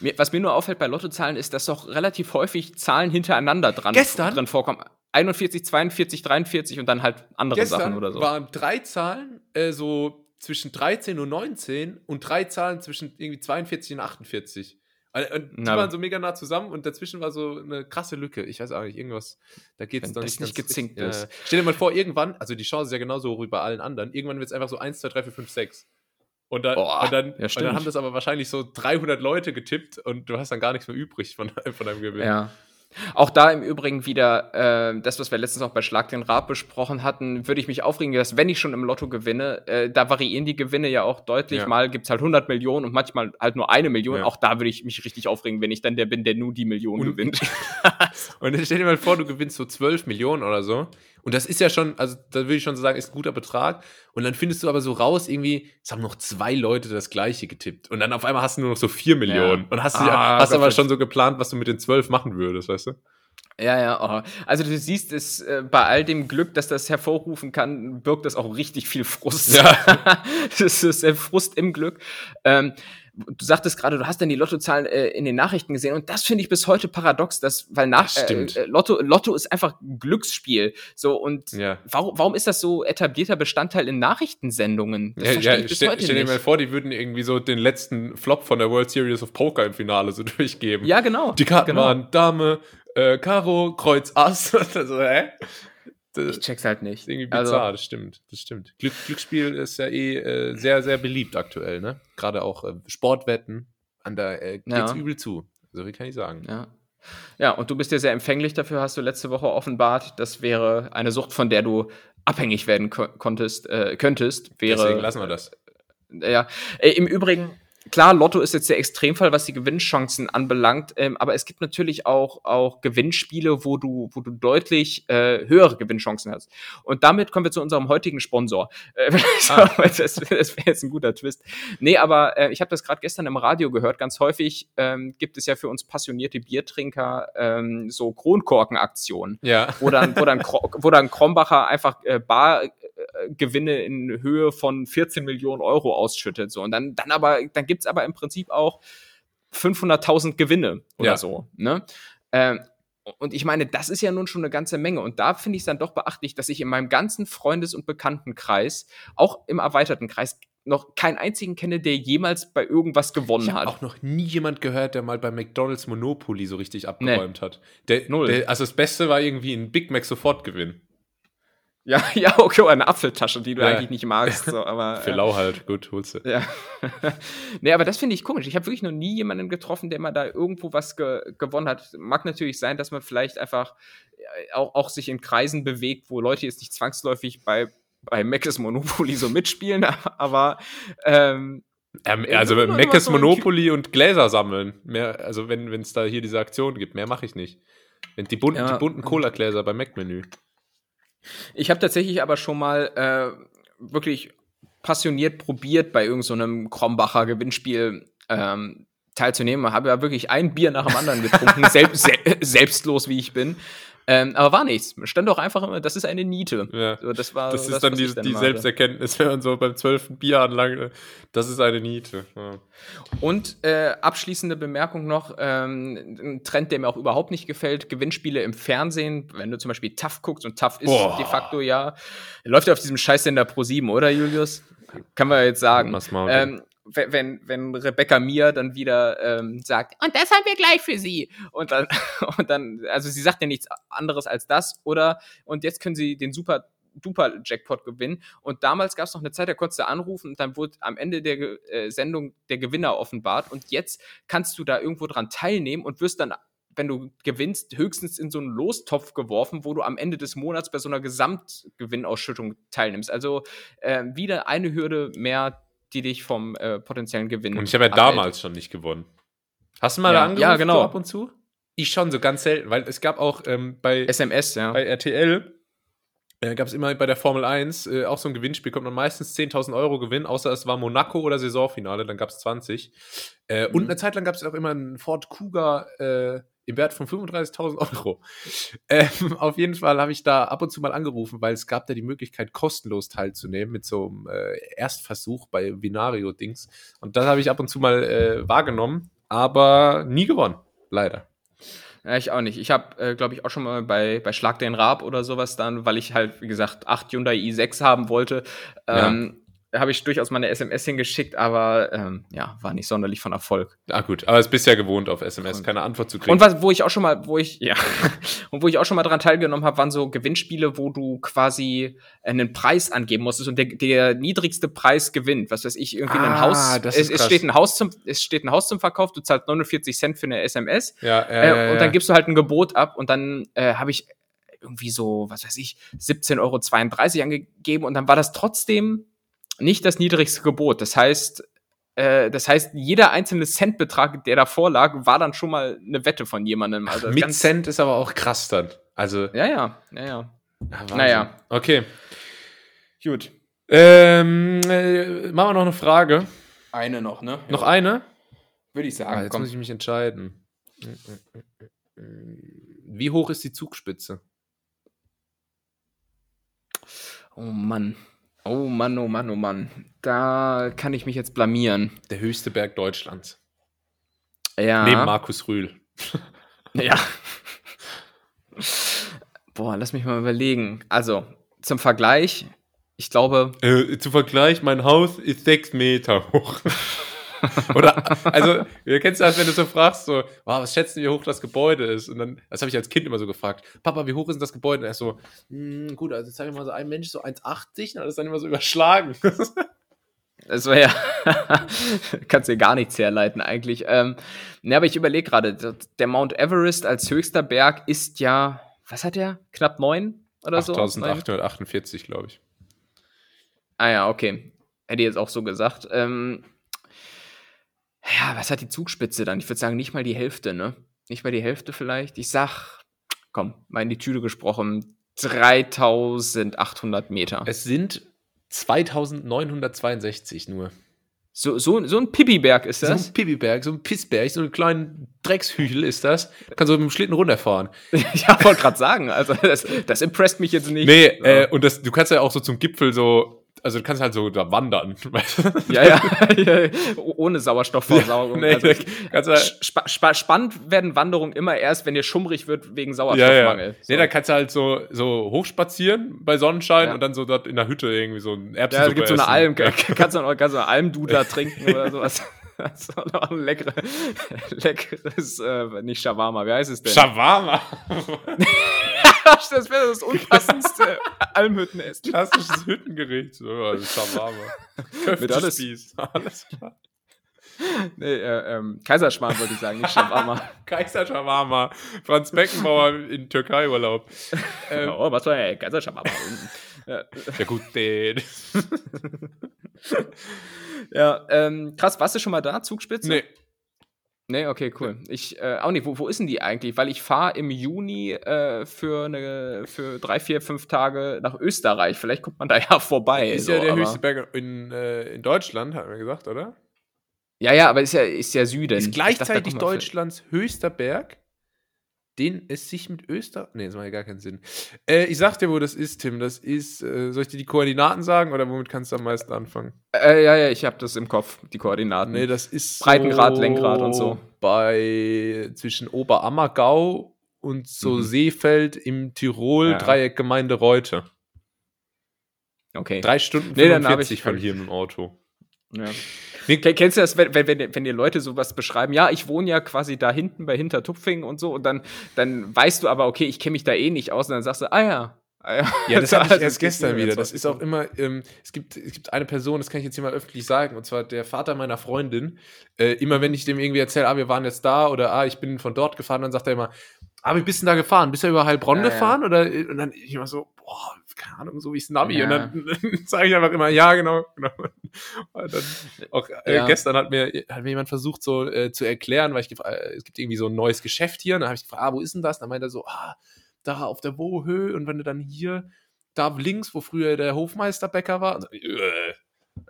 nee. Was mir nur auffällt bei Lottozahlen ist, dass doch relativ häufig Zahlen hintereinander dran, Gestern? drin vorkommen. 41, 42, 43 und dann halt andere Sachen Gestern oder so. waren drei Zahlen äh, so zwischen 13 und 19 und drei Zahlen zwischen irgendwie 42 und 48. Und die Na, waren so mega nah zusammen und dazwischen war so eine krasse Lücke. Ich weiß auch nicht, irgendwas, da geht es dann nicht nicht gezinkt richtig. ist. Ja. Stell dir mal vor, irgendwann, also die Chance ist ja genauso hoch wie bei allen anderen, irgendwann wird es einfach so 1, 2, 3, 4, 5, 6. Und dann, Boah, und, dann, ja, und dann haben das aber wahrscheinlich so 300 Leute getippt und du hast dann gar nichts mehr übrig von, von deinem Gewinn. Ja. Auch da im Übrigen wieder äh, das, was wir letztens auch bei Schlag den Rab besprochen hatten, würde ich mich aufregen, dass wenn ich schon im Lotto gewinne, äh, da variieren die Gewinne ja auch deutlich. Ja. Mal gibt's halt 100 Millionen und manchmal halt nur eine Million. Ja. Auch da würde ich mich richtig aufregen, wenn ich dann der bin, der nur die Million Und- gewinnt. Und dann stell dir mal vor, du gewinnst so 12 Millionen oder so. Und das ist ja schon, also da würde ich schon so sagen, ist ein guter Betrag. Und dann findest du aber so raus, irgendwie, es haben noch zwei Leute das gleiche getippt. Und dann auf einmal hast du nur noch so 4 Millionen. Und hast, du ja, Ah, hast aber Gott, schon so geplant, was du mit den 12 machen würdest, weißt du? Ja, ja, oh. also du siehst es äh, bei all dem Glück, dass das hervorrufen kann, birgt das auch richtig viel Frust. Ja. das ist der Frust im Glück. Ähm, du sagtest gerade, du hast dann die Lottozahlen äh, in den Nachrichten gesehen und das finde ich bis heute paradox, dass, weil nach Das stimmt. Äh, äh, Lotto, Lotto ist einfach ein Glücksspiel. So und Ja. warum, warum ist das so etablierter Bestandteil in Nachrichtensendungen? Das Ja, verstehe ja, ich bis stell, heute stell dir nicht. mal vor, die würden irgendwie so den letzten Flop von der World Series of Poker im Finale so durchgeben. ja, genau. Die Karten genau. waren Dame, äh, Karo, Kreuz, Ass. also, hä? Ich check's halt nicht. ist irgendwie Also- bizarr, das stimmt, das stimmt. Glück, Glücksspiel ist ja eh äh, sehr, sehr beliebt aktuell, ne? Gerade auch äh, Sportwetten, an da äh, geht's Ja. übel zu. So wie kann ich sagen. Ja. Ja, und du bist ja sehr empfänglich dafür, hast du letzte Woche offenbart. Das wäre eine Sucht, von der du abhängig werden ko konntest, äh, könntest. Wäre, Deswegen lassen wir das. Ja, äh, im Übrigen, klar, Lotto ist jetzt der Extremfall, was die Gewinnchancen anbelangt, ähm, aber es gibt natürlich auch, auch Gewinnspiele, wo du, wo du deutlich äh, höhere Gewinnchancen hast. Und damit kommen wir zu unserem heutigen Sponsor. Äh, Ah. das das wäre jetzt ein guter Twist. Nee, aber äh, ich habe das gerade gestern im Radio gehört. Ganz häufig ähm, gibt es ja für uns passionierte Biertrinker ähm, so Kronkorkenaktionen Ja. wo dann, wo dann, wo dann Krombacher einfach äh, Bargewinne in Höhe von 14 Millionen Euro ausschüttet. So. Und dann, dann aber, dann gibt's aber im Prinzip auch 500.000 Gewinne oder Ja. so. Ne? Ähm, und ich meine, das ist ja nun schon eine ganze Menge. Und da finde ich es dann doch beachtlich, dass ich in meinem ganzen Freundes- und Bekanntenkreis, auch im erweiterten Kreis, noch keinen einzigen kenne, der jemals bei irgendwas gewonnen Ich habe hat. auch noch nie jemand gehört, der mal bei McDonalds Monopoly so richtig abgeräumt hat. Der, Null. Der, also das Beste war irgendwie ein Big Mac Sofortgewinn. Ja, ja, okay, eine Apfeltasche, die du Ja. eigentlich nicht magst. So, aber, Für äh, lau halt, gut, holst du. Ja. nee, aber das finde ich komisch. Ich habe wirklich noch nie jemanden getroffen, der mal da irgendwo was ge gewonnen hat. Mag natürlich sein, dass man vielleicht einfach äh, auch, auch sich in Kreisen bewegt, wo Leute jetzt nicht zwangsläufig bei bei Meckes Monopoly so mitspielen, aber ähm, Ähm, also Meckes so Monopoly und Gläser sammeln. Mehr, also wenn es da hier diese Aktion gibt, mehr mache ich nicht. Die bunten, Ja. die bunten Cola-Gläser beim Mac-Menü. Ich habe tatsächlich aber schon mal äh, wirklich passioniert probiert, bei irgendeinem so Krombacher Gewinnspiel ähm, teilzunehmen. Habe ja wirklich ein Bier nach dem anderen getrunken, selbst, se selbstlos wie ich bin. Ähm, aber war nichts. Stand doch einfach immer, das ist eine Niete. Ja. So, das war Das ist dann was die, ich die Selbsterkenntnis, wenn man so beim zwölften Bier anlangt. Das ist eine Niete. Ja. Und äh, abschließende Bemerkung noch: ähm, Ein Trend, der mir auch überhaupt nicht gefällt: Gewinnspiele im Fernsehen. Wenn du zum Beispiel TAF guckst und TAF ist Boah. de facto ja, läuft ja auf diesem Scheißsender Pro 7, oder Julius? Kann man jetzt sagen. Ähm, wenn, wenn, Rebecca Mir dann wieder ähm, sagt, und das haben wir gleich für sie. Und dann, und dann, also sie sagt ja nichts anderes als das, oder? Und jetzt können sie den super duper Jackpot gewinnen. Und damals gab es noch eine Zeit, da konntest du anrufen und dann wurde am Ende der äh, Sendung der Gewinner offenbart. Und jetzt kannst du da irgendwo dran teilnehmen und wirst dann, wenn du gewinnst, höchstens in so einen Lostopf geworfen, wo du am Ende des Monats bei so einer Gesamtgewinnausschüttung teilnimmst. Also äh, wieder eine Hürde mehr, die dich vom äh, potenziellen Gewinn Und ich habe ja abhält. damals schon nicht gewonnen. Hast du mal Ja, da angerufen, ja, genau. so ab und zu? Ich schon, so ganz selten, weil es gab auch ähm, bei, SMS, ja. bei RTL, äh, gab es immer bei der Formel 1 äh, auch so ein Gewinnspiel, kommt man meistens 10.000 Euro Gewinn, außer es war Monaco oder Saisonfinale, dann gab es 20. Äh, Und Mhm. eine Zeit lang gab es auch immer einen Ford Kuga äh, im Wert von 35.000 Euro. Ähm, auf jeden Fall habe ich da ab und zu mal angerufen, weil es gab da die Möglichkeit, kostenlos teilzunehmen mit so einem äh, Erstversuch bei Binario-Dings. Und das habe ich ab und zu mal äh, wahrgenommen, aber nie gewonnen, leider. Ja, ich auch nicht. Ich habe, äh, glaube ich, auch schon mal bei, bei Schlag den Raab oder sowas dann, weil ich halt, wie gesagt, 8 Hyundai i6 haben wollte, ähm, habe ich durchaus mal eine SMS hingeschickt, aber ähm, ja, war nicht sonderlich von Erfolg. Ah gut, aber es bist ja gewohnt auf SMS, keine Antwort zu kriegen. Und was, wo ich auch schon mal, wo ich, ja, und wo ich auch schon mal dran teilgenommen habe, waren so Gewinnspiele, wo du quasi einen Preis angeben musstest und der, der niedrigste Preis gewinnt. Was weiß ich, irgendwie ein Ah, Haus. das Es, ist es krass. steht ein Haus zum, es steht ein Haus zum Verkauf, du zahlst 49 Cent für eine SMS. ja, Äh, ja, ja, und dann gibst du halt ein Gebot ab und dann äh, habe ich irgendwie so, was weiß ich, 17,32 Euro angegeben und dann war das trotzdem nicht das niedrigste Gebot. Das heißt, äh, das heißt, jeder einzelne Centbetrag, der davor lag, war dann schon mal eine Wette von jemandem. Also Mit ganz- Cent ist aber auch krass dann. Also, Ja, ja, ja, ja. ah, Wahnsinn. Naja. Okay. Gut. Ähm, äh, machen wir noch eine Frage. Eine noch, ne? Noch eine? Würde ich Ah, sagen. jetzt komm. muss ich mich entscheiden. Wie hoch ist die Zugspitze? Oh Mann. Oh Mann, oh Mann, oh Mann. Da kann ich mich jetzt blamieren. Der höchste Berg Deutschlands. Ja. Neben Markus Rühl. Ja. Boah, lass mich mal überlegen. Also, zum Vergleich, ich glaube, Äh, zu Vergleich, mein Haus ist sechs Meter hoch. Oder, also, ihr kennst das, wenn du so fragst, so, wow, was schätzen, wie hoch das Gebäude ist? Und dann, das habe ich als Kind immer so gefragt, Papa, wie hoch ist denn das Gebäude? Und er ist so, "Hm, gut, also jetzt sag ich mal so, ein Mensch so 1,80, und das dann immer so überschlagen. es war ja, kannst dir gar nichts herleiten eigentlich. Ähm, ne, aber ich überlege gerade, der Mount Everest als höchster Berg ist ja, was hat der? Knapp neun oder so? 8848, glaube ich. Ah ja, okay. Hätte ich jetzt auch so gesagt. Ähm, ja, was hat die Zugspitze dann? Ich würde sagen, nicht mal die Hälfte, ne? Nicht mal die Hälfte vielleicht. Ich sag, komm, mal in die Tüte gesprochen, 3800 Meter. Es sind 2962 nur. So, so, so ein Pipi-Berg ist So das? ein Pipiberg, so ein Pissberg, so ein kleinen Dreckshügel ist das. Kannst du mit dem Schlitten runterfahren. ja, wollte gerade sagen. Also, das, das impresst mich jetzt nicht. Nee, So. äh, und das, du kannst ja auch so zum Gipfel so, also du kannst halt so da wandern. ja, ja, ja, ohne Sauerstoffversaugung. nee, also, da kannst du, spa spa spannend werden Wanderungen immer erst, wenn dir schummrig wird wegen ja, Sauerstoffmangel. ja. Nee, da kannst du halt so, so hochspazieren bei Sonnenschein Ja. und dann so dort in der Hütte irgendwie so ein Ja, Erbsensuppe es gibt so eine. Alm, Ja. kannst du noch, kannst du eine Almdudler trinken oder sowas. Das ist auch noch ein leckere, leckeres, äh, nicht Shawarma, wie heißt es denn? Shawarma. Das wäre das unpassendste Almhüttenessen. Klassisches Hüttengericht. So, also Shawarma. Mit alles. Alles klar. Nee, äh, ähm, Kaiserschmarrn wollte ich sagen, nicht Shawarma. Kaiser Shawarma. Franz Beckenbauer in Türkei-Urlaub. Ähm, oh, was war ey, Kaiserschmarrn? Ja. Ja gut, den. Ja, ähm, krass, warst du schon mal da, Zugspitze? nee. Nee, okay, cool. Ich, äh, auch nicht, wo, wo ist denn die eigentlich? Weil ich fahre im Juni äh, für, eine, für drei, vier, fünf Tage nach Österreich. Vielleicht kommt man da ja vorbei. Ist so, ja der höchste Berg in, äh, in Deutschland, hat man gesagt, oder? Ja, ja, aber ist ja, ist ja Süden. Ist dachte, gleichzeitig man Deutschlands höchster Berg, den es sich mit Österreich. Nee, das macht ja gar keinen Sinn. Äh, ich sag dir, wo das ist, Tim. Das ist. Äh, soll ich dir die Koordinaten sagen oder womit kannst du am meisten anfangen? vielleicht- Äh, ja, ja, ich habe das im Kopf, die Koordinaten. Nee, das ist. Breitengrad, Lenkrad und so. Bei. zwischen Oberammergau und so Mhm. Seefeld im Tirol, Ja. Dreieck Gemeinde Reute. okay. Drei Stunden Nee, dann hab 45 ich- von hier mit dem Auto. Ja. Kennst du das, wenn, wenn, wenn, dir Leute sowas beschreiben? Ja, ich wohne ja quasi da hinten bei Hintertupfing und so, und dann, dann weißt du aber, okay, ich kenne mich da eh nicht aus, und dann sagst du, ah ja. Ah, ja. Das hatte ich erst gestern wieder. Das ist auch immer, ähm, es, gibt, es gibt eine Person, das kann ich jetzt hier mal öffentlich sagen, und zwar der Vater meiner Freundin. Äh, immer wenn ich dem irgendwie erzähle, ah, wir waren jetzt da oder ah, ich bin von dort gefahren, dann sagt er immer, ah, wie bist du denn da gefahren? Bist du über Heilbronn Ja, ja. gefahren? Oder, und dann ich immer so, boah, keine Ahnung, so wie ich Navi. Ja. Und dann, sage ich einfach immer, ja, genau, genau. Und dann auch äh, Ja. gestern hat mir, hat mir jemand versucht, so äh, zu erklären, weil ich äh, es gibt irgendwie so ein neues Geschäft hier. Und dann habe ich gefragt, ah, wo ist denn das? Dann meinte er so, ah, da auf der Wohöhe und wenn du dann hier, da links, wo früher der Hofmeisterbäcker war, und so, äh,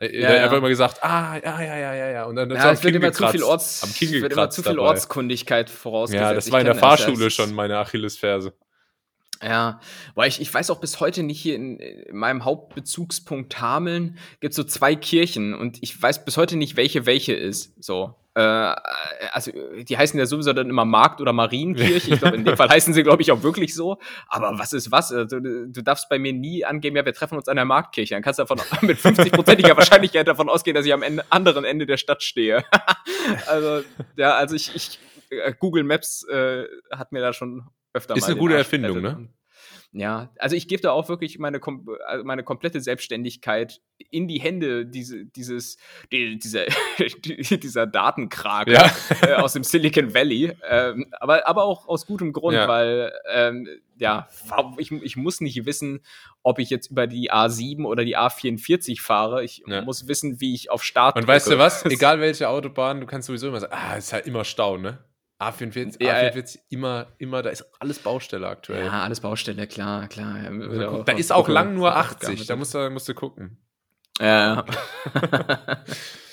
äh, Ja, er hat immer gesagt, ah, ja, ja, ja, ja, ja. Und dann Ja, es wird immer zu viel Orts, wird immer zu viel. Ortskundigkeit vorausgesetzt. Ja, das Ich war in der. Fahrschule schon meine Achillesferse. Ja, weil ich, ich weiß auch bis heute nicht hier in, in meinem Hauptbezugspunkt Hameln gibt es so zwei Kirchen und ich weiß bis heute nicht, welche welche ist. So. Äh, also die heißen ja sowieso dann immer Markt- oder Marienkirche. Ich glaube, in dem Fall heißen sie, glaube ich, auch wirklich so. Aber was ist was? Also, du, du darfst bei mir nie angeben, ja, wir treffen uns an der Marktkirche. Dann kannst du davon mit 50-prozentiger Wahrscheinlichkeit davon ausgehen, dass ich am Ende, anderen Ende der Stadt stehe. also, ja, also ich, ich äh, Google Maps äh, hat mir da schon öfter Ist mal eine den gute Arsch Erfindung, gerettet. ne? Ja, also ich gebe da auch wirklich meine, kom also meine komplette Selbstständigkeit in die Hände diese, dieses, die, dieser, die, dieser Datenkrake Ja. äh, aus dem Silicon Valley. Ähm, aber, aber auch aus gutem Grund, Ja. weil ähm, ja, ich, ich muss nicht wissen, ob ich jetzt über die A7 oder die A44 fahre. Ich Ja. muss wissen, wie ich auf Start Und weißt du drücke. was? Egal welche Autobahn, du kannst sowieso immer sagen, ah, ist halt immer Stau, ne? A44, Ja, A44 immer, immer, da ist alles Baustelle aktuell. Ja, alles Baustelle, klar, klar. Ja, guck, da ist auch lang nur auch 80, da musst du, musst du gucken. Ja.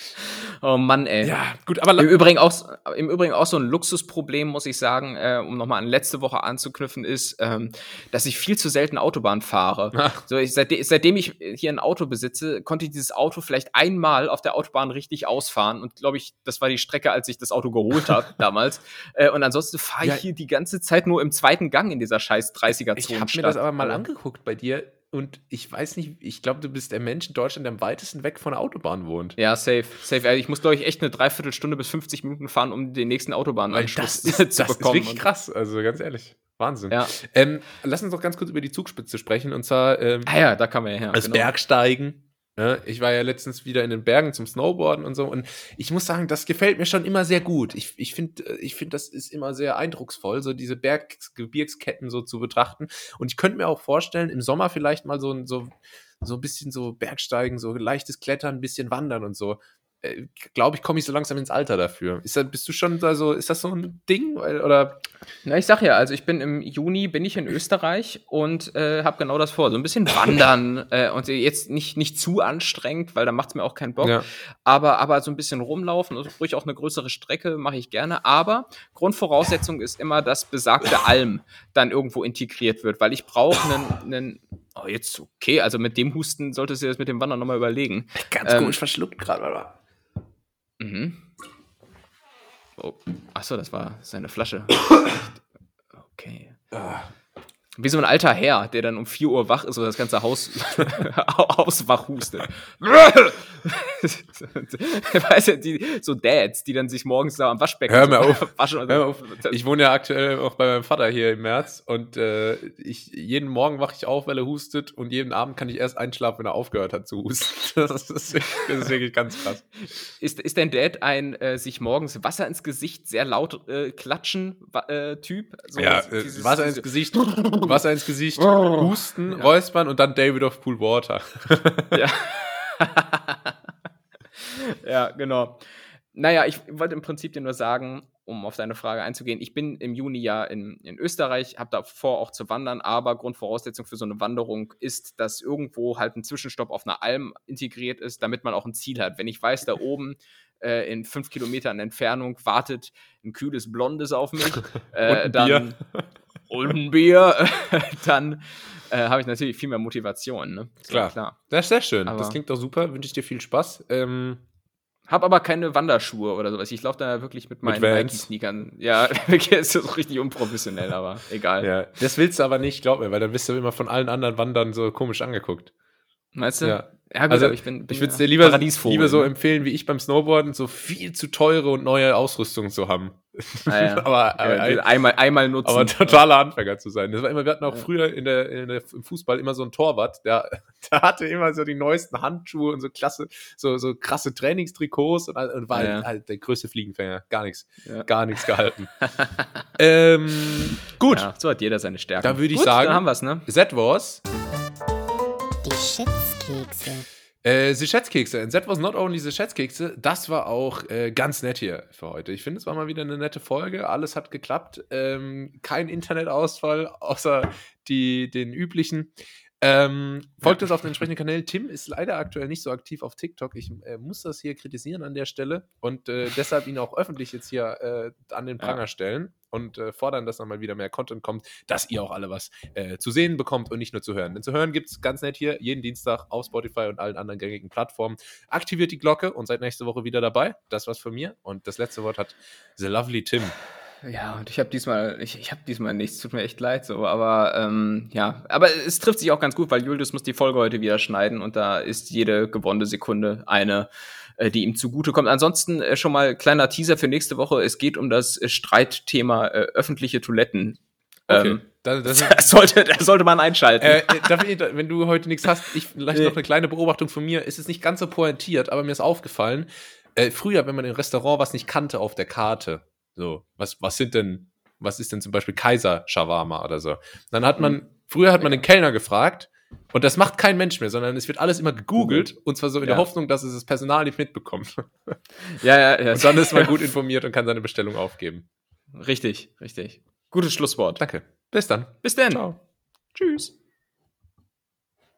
oh Mann, ey. Ja, gut, aber Im Übrigen, auch, Im Übrigen auch so ein Luxusproblem, muss ich sagen, äh, um nochmal an letzte Woche anzuknüpfen, ist, ähm, dass ich viel zu selten Autobahn fahre. Ach. So, ich, seitde seitdem ich hier ein Auto besitze, konnte ich dieses Auto vielleicht einmal auf der Autobahn richtig ausfahren. Und glaube ich, das war die Strecke, als ich das Auto geholt habe damals. Äh, und ansonsten fahre ich Ja. hier die ganze Zeit nur im zweiten Gang in dieser scheiß 30er-Zone. ich habe mir das aber mal angeguckt bei dir und ich weiß nicht, ich glaube, du bist der Mensch in Deutschland, der am weitesten weg von der Autobahn wohnt. Ja, safe, safe. Also ich muss, glaube ich, echt eine Dreiviertelstunde bis 50 Minuten fahren, um den nächsten Autobahnanschluss das ist, zu das ist bekommen. wirklich krass, also ganz ehrlich. Wahnsinn. Ja. Ähm, lass uns doch ganz kurz über die Zugspitze sprechen und zwar ähm, Ah ja, da kann man ja her. als Bergsteigen. Ne? Ich war ja letztens wieder in den Bergen zum Snowboarden und so. Und ich muss sagen, das gefällt mir schon immer sehr gut. Ich, ich finde, ich find, das ist immer sehr eindrucksvoll, so diese Berg Gebirgsketten so zu betrachten. Und ich könnte mir auch vorstellen, im Sommer vielleicht mal so, so, so ein bisschen so Bergsteigen, so leichtes Klettern, ein bisschen wandern und so. Äh, Glaube ich, komme ich so langsam ins Alter dafür. Ist das, bist du schon da so, ist das so ein Ding? Oder Na, ich sag ja, also ich bin im Juni, bin ich in Österreich und äh, habe genau das vor. So ein bisschen wandern äh, und jetzt nicht, nicht zu anstrengend, weil da macht's mir auch keinen Bock. Ja. Aber, aber so ein bisschen rumlaufen und ruhig auch eine größere Strecke mache ich gerne. Aber Grundvoraussetzung ist immer, dass besagte Alm dann irgendwo integriert wird, weil ich brauche einen, einen Oh, jetzt okay, also mit dem Husten solltest du dir das mit dem Wandern nochmal überlegen. ganz Ähm, komisch verschluckt gerade, oder? Mhm. Oh, achso, das war seine Flasche. Okay. Ah. Wie so ein alter Herr, der dann um 4 Uhr wach ist und das ganze Haus auswach hustet. weißt du, die, so Dads, die dann sich morgens da am Waschbecken Hör mir so auf. waschen. Hör so. auf. Ich wohne ja aktuell auch bei meinem Vater hier im März und äh, ich, jeden Morgen wache ich auf, weil er hustet und jeden Abend kann ich erst einschlafen, wenn er aufgehört hat zu husten. Das ist, wirklich- das ist wirklich ganz krass. Ist, ist dein Dad ein äh, sich morgens Wasser ins Gesicht sehr laut äh, klatschen äh, Typ? So, ja, dieses- äh, Wasser ins Gesicht, Wasser ins Gesicht, husten, Ja. räuspern und dann David of Pool Water. Ja. ja, genau. Naja, ich wollte im Prinzip dir nur sagen, um auf deine Frage einzugehen, ich bin im Juni ja in, in Österreich, habe da vor, auch zu wandern, aber Grundvoraussetzung für so eine Wanderung ist, dass irgendwo halt ein Zwischenstopp auf einer Alm integriert ist, damit man auch ein Ziel hat. Wenn ich weiß, da oben äh, in fünf Kilometern Entfernung wartet ein kühles Blondes auf mich, äh, dann Bier. Und ein Bier, dann äh, habe ich natürlich viel mehr Motivation. Ne? So, Klar. klar. Das ist sehr schön. Aber- das klingt doch super. Wünsche ich dir viel Spaß. Ähm, Hab aber keine Wanderschuhe oder sowas. Ich laufe da wirklich mit meinen. Nike-Sneakern. Ja, wirklich ist das richtig unprofessionell, aber egal. ja, das willst du aber nicht, glaub mir, weil dann bist du immer von allen anderen Wandern so komisch angeguckt. Weißt du? Ja. Ja, gut, Also, ich bin, bin Ich würde es dir lieber, lieber so ne? empfehlen, wie ich beim Snowboarden, so viel zu teure und neue Ausrüstung zu haben. Ah, ja. aber, aber, Ja, einmal, einmal nutzen. aber totaler Anfänger zu sein. Das war immer, wir hatten auch Ja. früher in der, in der, im Fußball immer so einen Torwart, der, der hatte immer so die neuesten Handschuhe und so klasse, so, so krasse Trainingstrikots und, und war Ja. halt, halt der größte Fliegenfänger. Gar nichts, Ja. gar nichts gehalten. ähm, gut, Ja, so hat jeder seine Stärken. Dann würde ich Gut, sagen- haben wir es, ne? was Die Schätzkekse. Äh, die Schätzkekse. And that was not only the Schätzkekse, das war auch äh, ganz nett hier für heute. Ich finde, es war mal wieder eine nette Folge. Alles hat geklappt. Ähm, kein Internetausfall, außer die, den üblichen. Ähm, folgt uns auf den entsprechenden Kanälen. Tim ist leider aktuell nicht so aktiv auf TikTok. Ich äh, muss das hier kritisieren an der Stelle und äh, deshalb ihn auch öffentlich jetzt hier äh, an den Pranger Ja. stellen und äh, fordern, dass dann mal wieder mehr Content kommt, dass ihr auch alle was äh, zu sehen bekommt und nicht nur zu hören. Denn zu hören gibt es ganz nett hier jeden Dienstag auf Spotify und allen anderen gängigen Plattformen. Aktiviert die Glocke und seid nächste Woche wieder dabei. Das war's von mir. Und das letzte Wort hat The Lovely Tim. Ja, und ich habe diesmal, ich, ich habe diesmal nichts, tut mir echt leid so, aber ähm, ja, aber es trifft sich auch ganz gut, weil Julius muss die Folge heute wieder schneiden und da ist jede gewonnene Sekunde eine, äh, die ihm zugutekommt. Ansonsten äh, schon mal kleiner Teaser für nächste Woche. Es geht um das äh, Streitthema äh, öffentliche Toiletten. Ähm, Da- das, das sollte, das sollte man einschalten. äh, äh, ich, wenn du heute nichts hast, ich vielleicht Nee. noch eine kleine Beobachtung von mir. Es ist nicht ganz so pointiert, aber mir ist aufgefallen, äh, früher, wenn man im Restaurant was nicht kannte auf der Karte, so, was, was sind denn, was ist denn zum Beispiel Kaiser Shawarma oder so, dann hat man, früher hat man den Kellner gefragt und das macht kein Mensch mehr, sondern es wird alles immer gegoogelt und zwar so in der Ja. Hoffnung, dass es das Personal nicht mitbekommt. ja, ja, ja. Und dann ist man gut informiert und kann seine Bestellung aufgeben. Richtig, richtig. Gutes Schlusswort. Danke. Bis dann. Bis dann. Ciao. Tschüss.